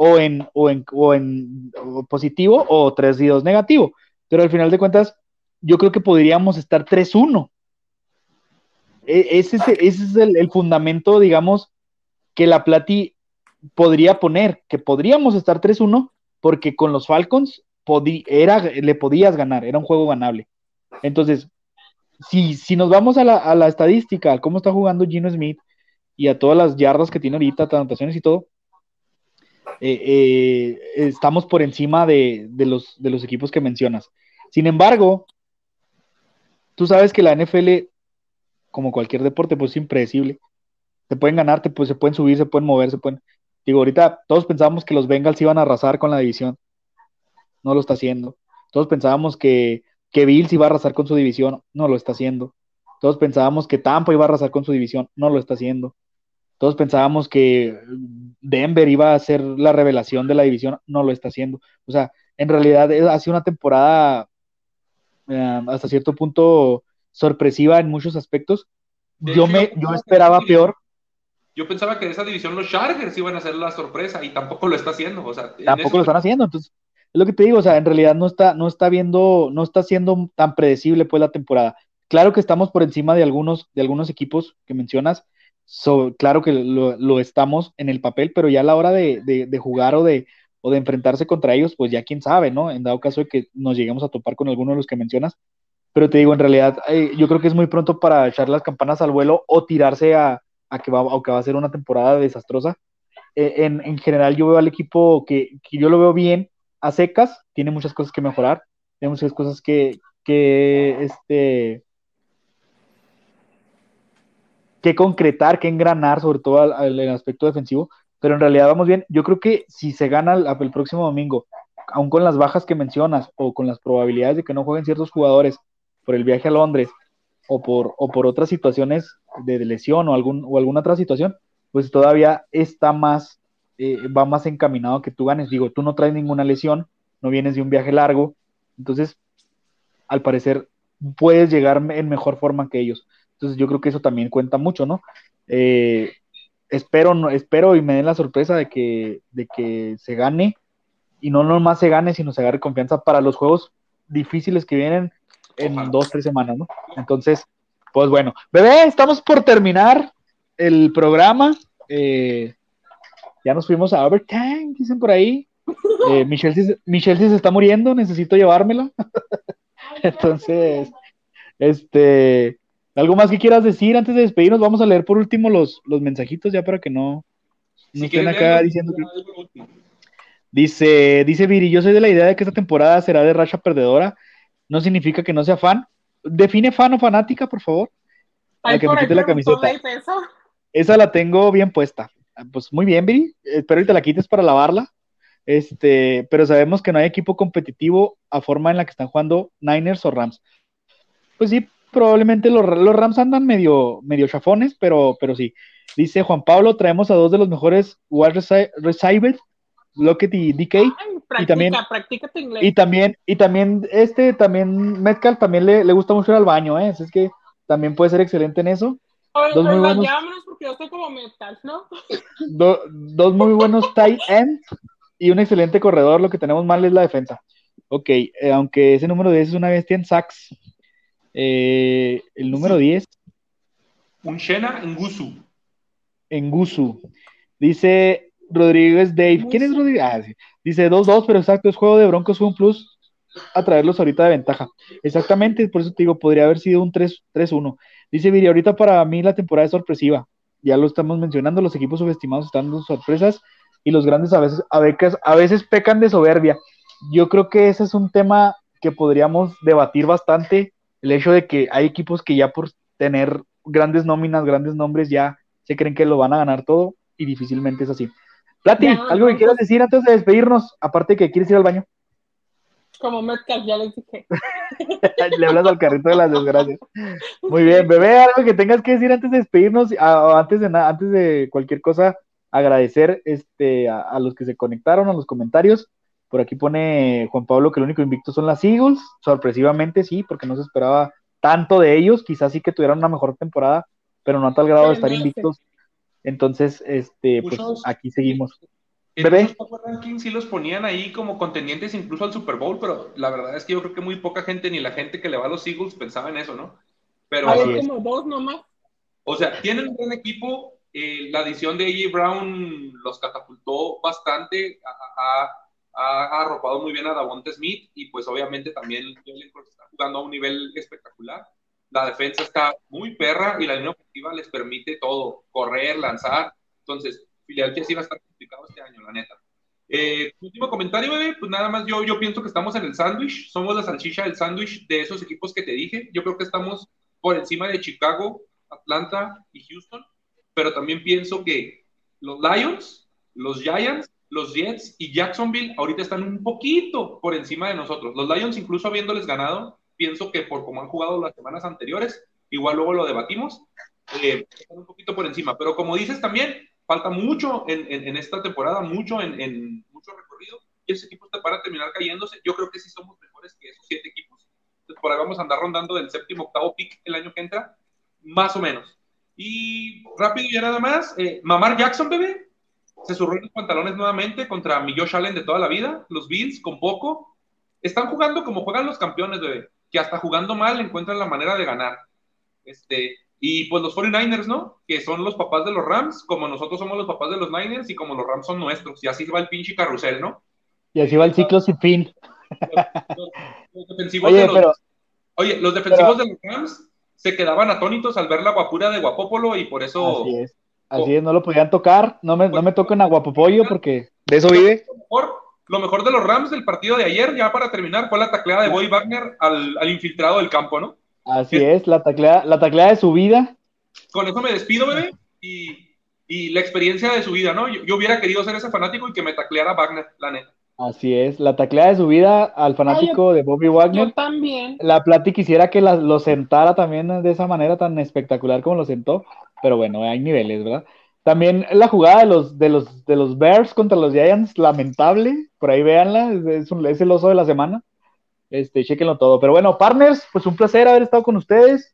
o en, o en, o en positivo o 3 y 2 negativo. Pero al final de cuentas, yo creo que podríamos estar 3-1. E, ese es, ese es el, el, fundamento, digamos, que la Plati podría poner, que podríamos estar 3-1, porque con los Falcons era, le podías ganar, era un juego ganable. Entonces, si, si nos vamos a la, a la estadística, a cómo está jugando Gino Smith y a todas las yardas que tiene ahorita, anotaciones y todo, eh, eh, estamos por encima de, los equipos que mencionas. Sin embargo, tú sabes que la NFL, como cualquier deporte, pues es impredecible. Se pueden ganar, pues, se pueden subir, se pueden mover, se pueden... Digo, ahorita todos pensábamos que los Bengals iban a arrasar con la división. No lo está haciendo. Todos pensábamos que, que Bills iba a arrasar con su división. No lo está haciendo. Todos pensábamos que Tampa iba a arrasar con su división. No lo está haciendo. Todos pensábamos que Denver iba a ser la revelación de la división. No lo está haciendo. O sea, en realidad ha sido una temporada eh, hasta cierto punto sorpresiva en muchos aspectos. yo me yo esperaba peor. Yo pensaba que de esa división los Chargers iban a ser la sorpresa y tampoco lo está haciendo. O sea, tampoco lo están haciendo. Entonces, es lo que te digo, o sea, en realidad no está, no está viendo, no está siendo tan predecible pues la temporada. Claro que estamos por encima de algunos, de algunos equipos que mencionas, claro que lo, lo, estamos en el papel, pero ya a la hora de, de, de, jugar o de, o de enfrentarse contra ellos, pues ya quién sabe, ¿no? En dado caso de que nos lleguemos a topar con alguno de los que mencionas. Pero te digo, en realidad, eh, yo creo que es muy pronto para echar las campanas al vuelo o tirarse a, a que, va, a que va a ser una temporada desastrosa. Eh, en, en, general, yo veo al equipo que, que, yo lo veo bien a secas, tiene muchas cosas que mejorar, tiene muchas cosas que, que este, que concretar, que engranar, sobre todo el aspecto defensivo, pero en realidad vamos bien. Yo creo que si se gana el, próximo domingo, aún con las bajas que mencionas o con las probabilidades de que no jueguen ciertos jugadores por el viaje a Londres o por, otras situaciones de, lesión o alguna otra situación, pues todavía está más, eh, va más encaminado que tú ganes. Digo, tú no traes ninguna lesión, no vienes de un viaje largo, entonces, al parecer, puedes llegar en mejor forma que ellos. Entonces, yo creo que eso también cuenta mucho, ¿no? Eh, espero, no, espero y me den la sorpresa de que, de que se gane y no nomás se gane, sino se agarre confianza para los juegos difíciles que vienen en Ojalá. dos, tres semanas, ¿no? Entonces, pues bueno, bebé, estamos por terminar el programa. Eh, ya nos fuimos a overtime, dicen por ahí. Eh, Michelle, Michelle se está muriendo, necesito llevármela. Entonces, este, ¿algo más que quieras decir antes de despedirnos? Vamos a leer por último los, los mensajitos ya para que no, no Si estén acá leer, diciendo que... Dice, dice Viri, yo soy de la idea de que esta temporada será de racha perdedora. No significa que no sea fan. Define fan o fanática, por favor. Ay, A que por me quite la camiseta. Esa la tengo bien puesta. Pues muy bien, Viri. Espero que te la quites para lavarla. Este, pero sabemos que no hay equipo competitivo a forma en la que están jugando Niners o Rams. Pues sí, probablemente los, los Rams andan medio, medio chafones, pero, pero sí. Dice Juan Pablo, traemos a dos de los mejores wide receivers, Lockett y DK. Ay, practica, también- practica tu inglés. Y también, y también, este, también, Metcalf también le, le gusta mucho ir al baño, ¿eh? Así es que también puede ser excelente en eso. Oye, dos muy oigan, buenos- ya vámonos porque yo estoy como metal, ¿no? Do- dos muy buenos tight ends y un excelente corredor. Lo que tenemos mal es la defensa. Ok, eh, aunque ese número 10 es una bestia en sacks. Eh, el número 10 Un Shena Ngusu. en Gusu. Dice Rodríguez Dave. ¿Quién es Rodríguez? Ah, sí. Dice 2-2, pero exacto, es juego de Broncos, fue un plus a traerlos ahorita de ventaja. Exactamente, por eso te digo, podría haber sido un 3 3-1. Dice Viri, ahorita para mí la temporada es sorpresiva. Ya lo estamos mencionando, los equipos subestimados están dando sorpresas y los grandes a veces, a veces, a veces pecan de soberbia. Yo creo que ese es un tema que podríamos debatir bastante, el hecho de que hay equipos que ya por tener grandes nóminas, grandes nombres, ya se creen que lo van a ganar todo y difícilmente es así. Plati, algo que quieras decir antes de despedirnos, aparte de que quieres ir al baño. Como Metcalf, ya les dije. Le hablas al carrito de las desgracias. Muy bien, bebé, algo que tengas que decir antes de despedirnos, a- o antes de nada, antes de cualquier cosa, agradecer este a, a los que se conectaron, a los comentarios. Por aquí pone Juan Pablo que el único invicto son las Eagles, sorpresivamente sí, porque no se esperaba tanto de ellos, quizás sí que tuvieran una mejor temporada, pero no a tal grado de estar invictos. Entonces, este, pues aquí seguimos. Bebé. Rankings sí los ponían ahí como contendientes incluso al Super Bowl, pero la verdad es que yo creo que muy poca gente, ni la gente que le va a los Eagles, pensaba en eso, ¿no? Pero, Así Hay es. como dos nomás. o sea, tienen un gran equipo. eh, la adición de A.J. Brown los catapultó bastante. Ha, ha- ha- arropado muy bien a Davonte Smith y pues obviamente también está jugando a un nivel espectacular. La defensa está muy perra y la línea ofensiva les permite todo, correr, lanzar. Entonces, Philadelphia sí va a estar complicado este año, la neta. Eh, último comentario, bebé, pues nada más yo, yo pienso que estamos en el sándwich, somos la salchicha del sándwich de esos equipos que te dije. Yo creo que estamos por encima de Chicago, Atlanta y Houston, pero también pienso que los Lions, los Giants, los Jets y Jacksonville ahorita están un poquito por encima de nosotros. Los Lions, incluso habiéndoles ganado, pienso que por cómo han jugado las semanas anteriores, igual luego lo debatimos, eh, están un poquito por encima. Pero como dices también, falta mucho en, en- esta temporada, mucho en, en mucho recorrido, y esos equipos te para terminar cayéndose. Yo creo que sí somos mejores que esos siete equipos. Entonces, por ahí vamos a andar rondando del séptimo, octavo pick el año que entra, más o menos. Y rápido ya nada más, eh, Mamar Jackson, bebé, se zurró en los pantalones nuevamente contra mi Josh Allen de toda la vida, los Bills con poco. Están jugando como juegan los campeones, bebé, que hasta jugando mal encuentran la manera de ganar. Este, y pues los 49ers, ¿no? Que son los papás de los Rams, como nosotros somos los papás de los Niners y como los Rams son nuestros. Y así va el pinche carrusel, ¿no? Y así va el ciclo sin fin. Los, los defensivos Oye, de los, pero oye, los defensivos de los Rams se quedaban atónitos al ver la guapura de Guapopolo y por eso así es. Así es, no lo podían tocar. No me, no me toquen a Guapopollo porque de eso vive. lo mejor, lo mejor de los Rams del partido de ayer, ya para terminar, fue la tacleada de Boy Wagner al, al infiltrado del campo, ¿no? Así es, la taclea, la tacleada de su vida. Con eso me despido, bebé, y, y la experiencia de su vida, ¿no? Yo, yo hubiera querido ser ese fanático y que me tacleara Wagner, la neta. Así es, la tacleada de su vida al fanático de Bobby Yo Wagner. también. La Plati quisiera que la- lo sentara también de esa manera tan espectacular como lo sentó, pero bueno, hay niveles, ¿verdad? También la jugada de los, de los, de los Bears contra los Giants, lamentable, por ahí véanla, es, es un- es el oso de la semana. Este, chequenlo todo. Pero bueno, partners, pues un placer haber estado con ustedes.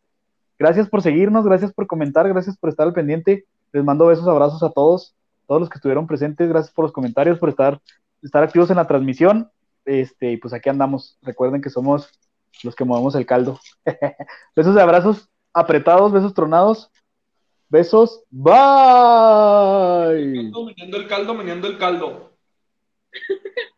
Gracias por seguirnos, gracias por comentar, gracias por estar al pendiente. Les mando besos, abrazos a todos, todos los que estuvieron presentes. Gracias por los comentarios, por estar, estar activos en la transmisión. Este, y pues aquí andamos. Recuerden que somos los que movemos el caldo. besos y abrazos apretados, besos tronados. Besos. Bye. Meneando el caldo, meneando el caldo.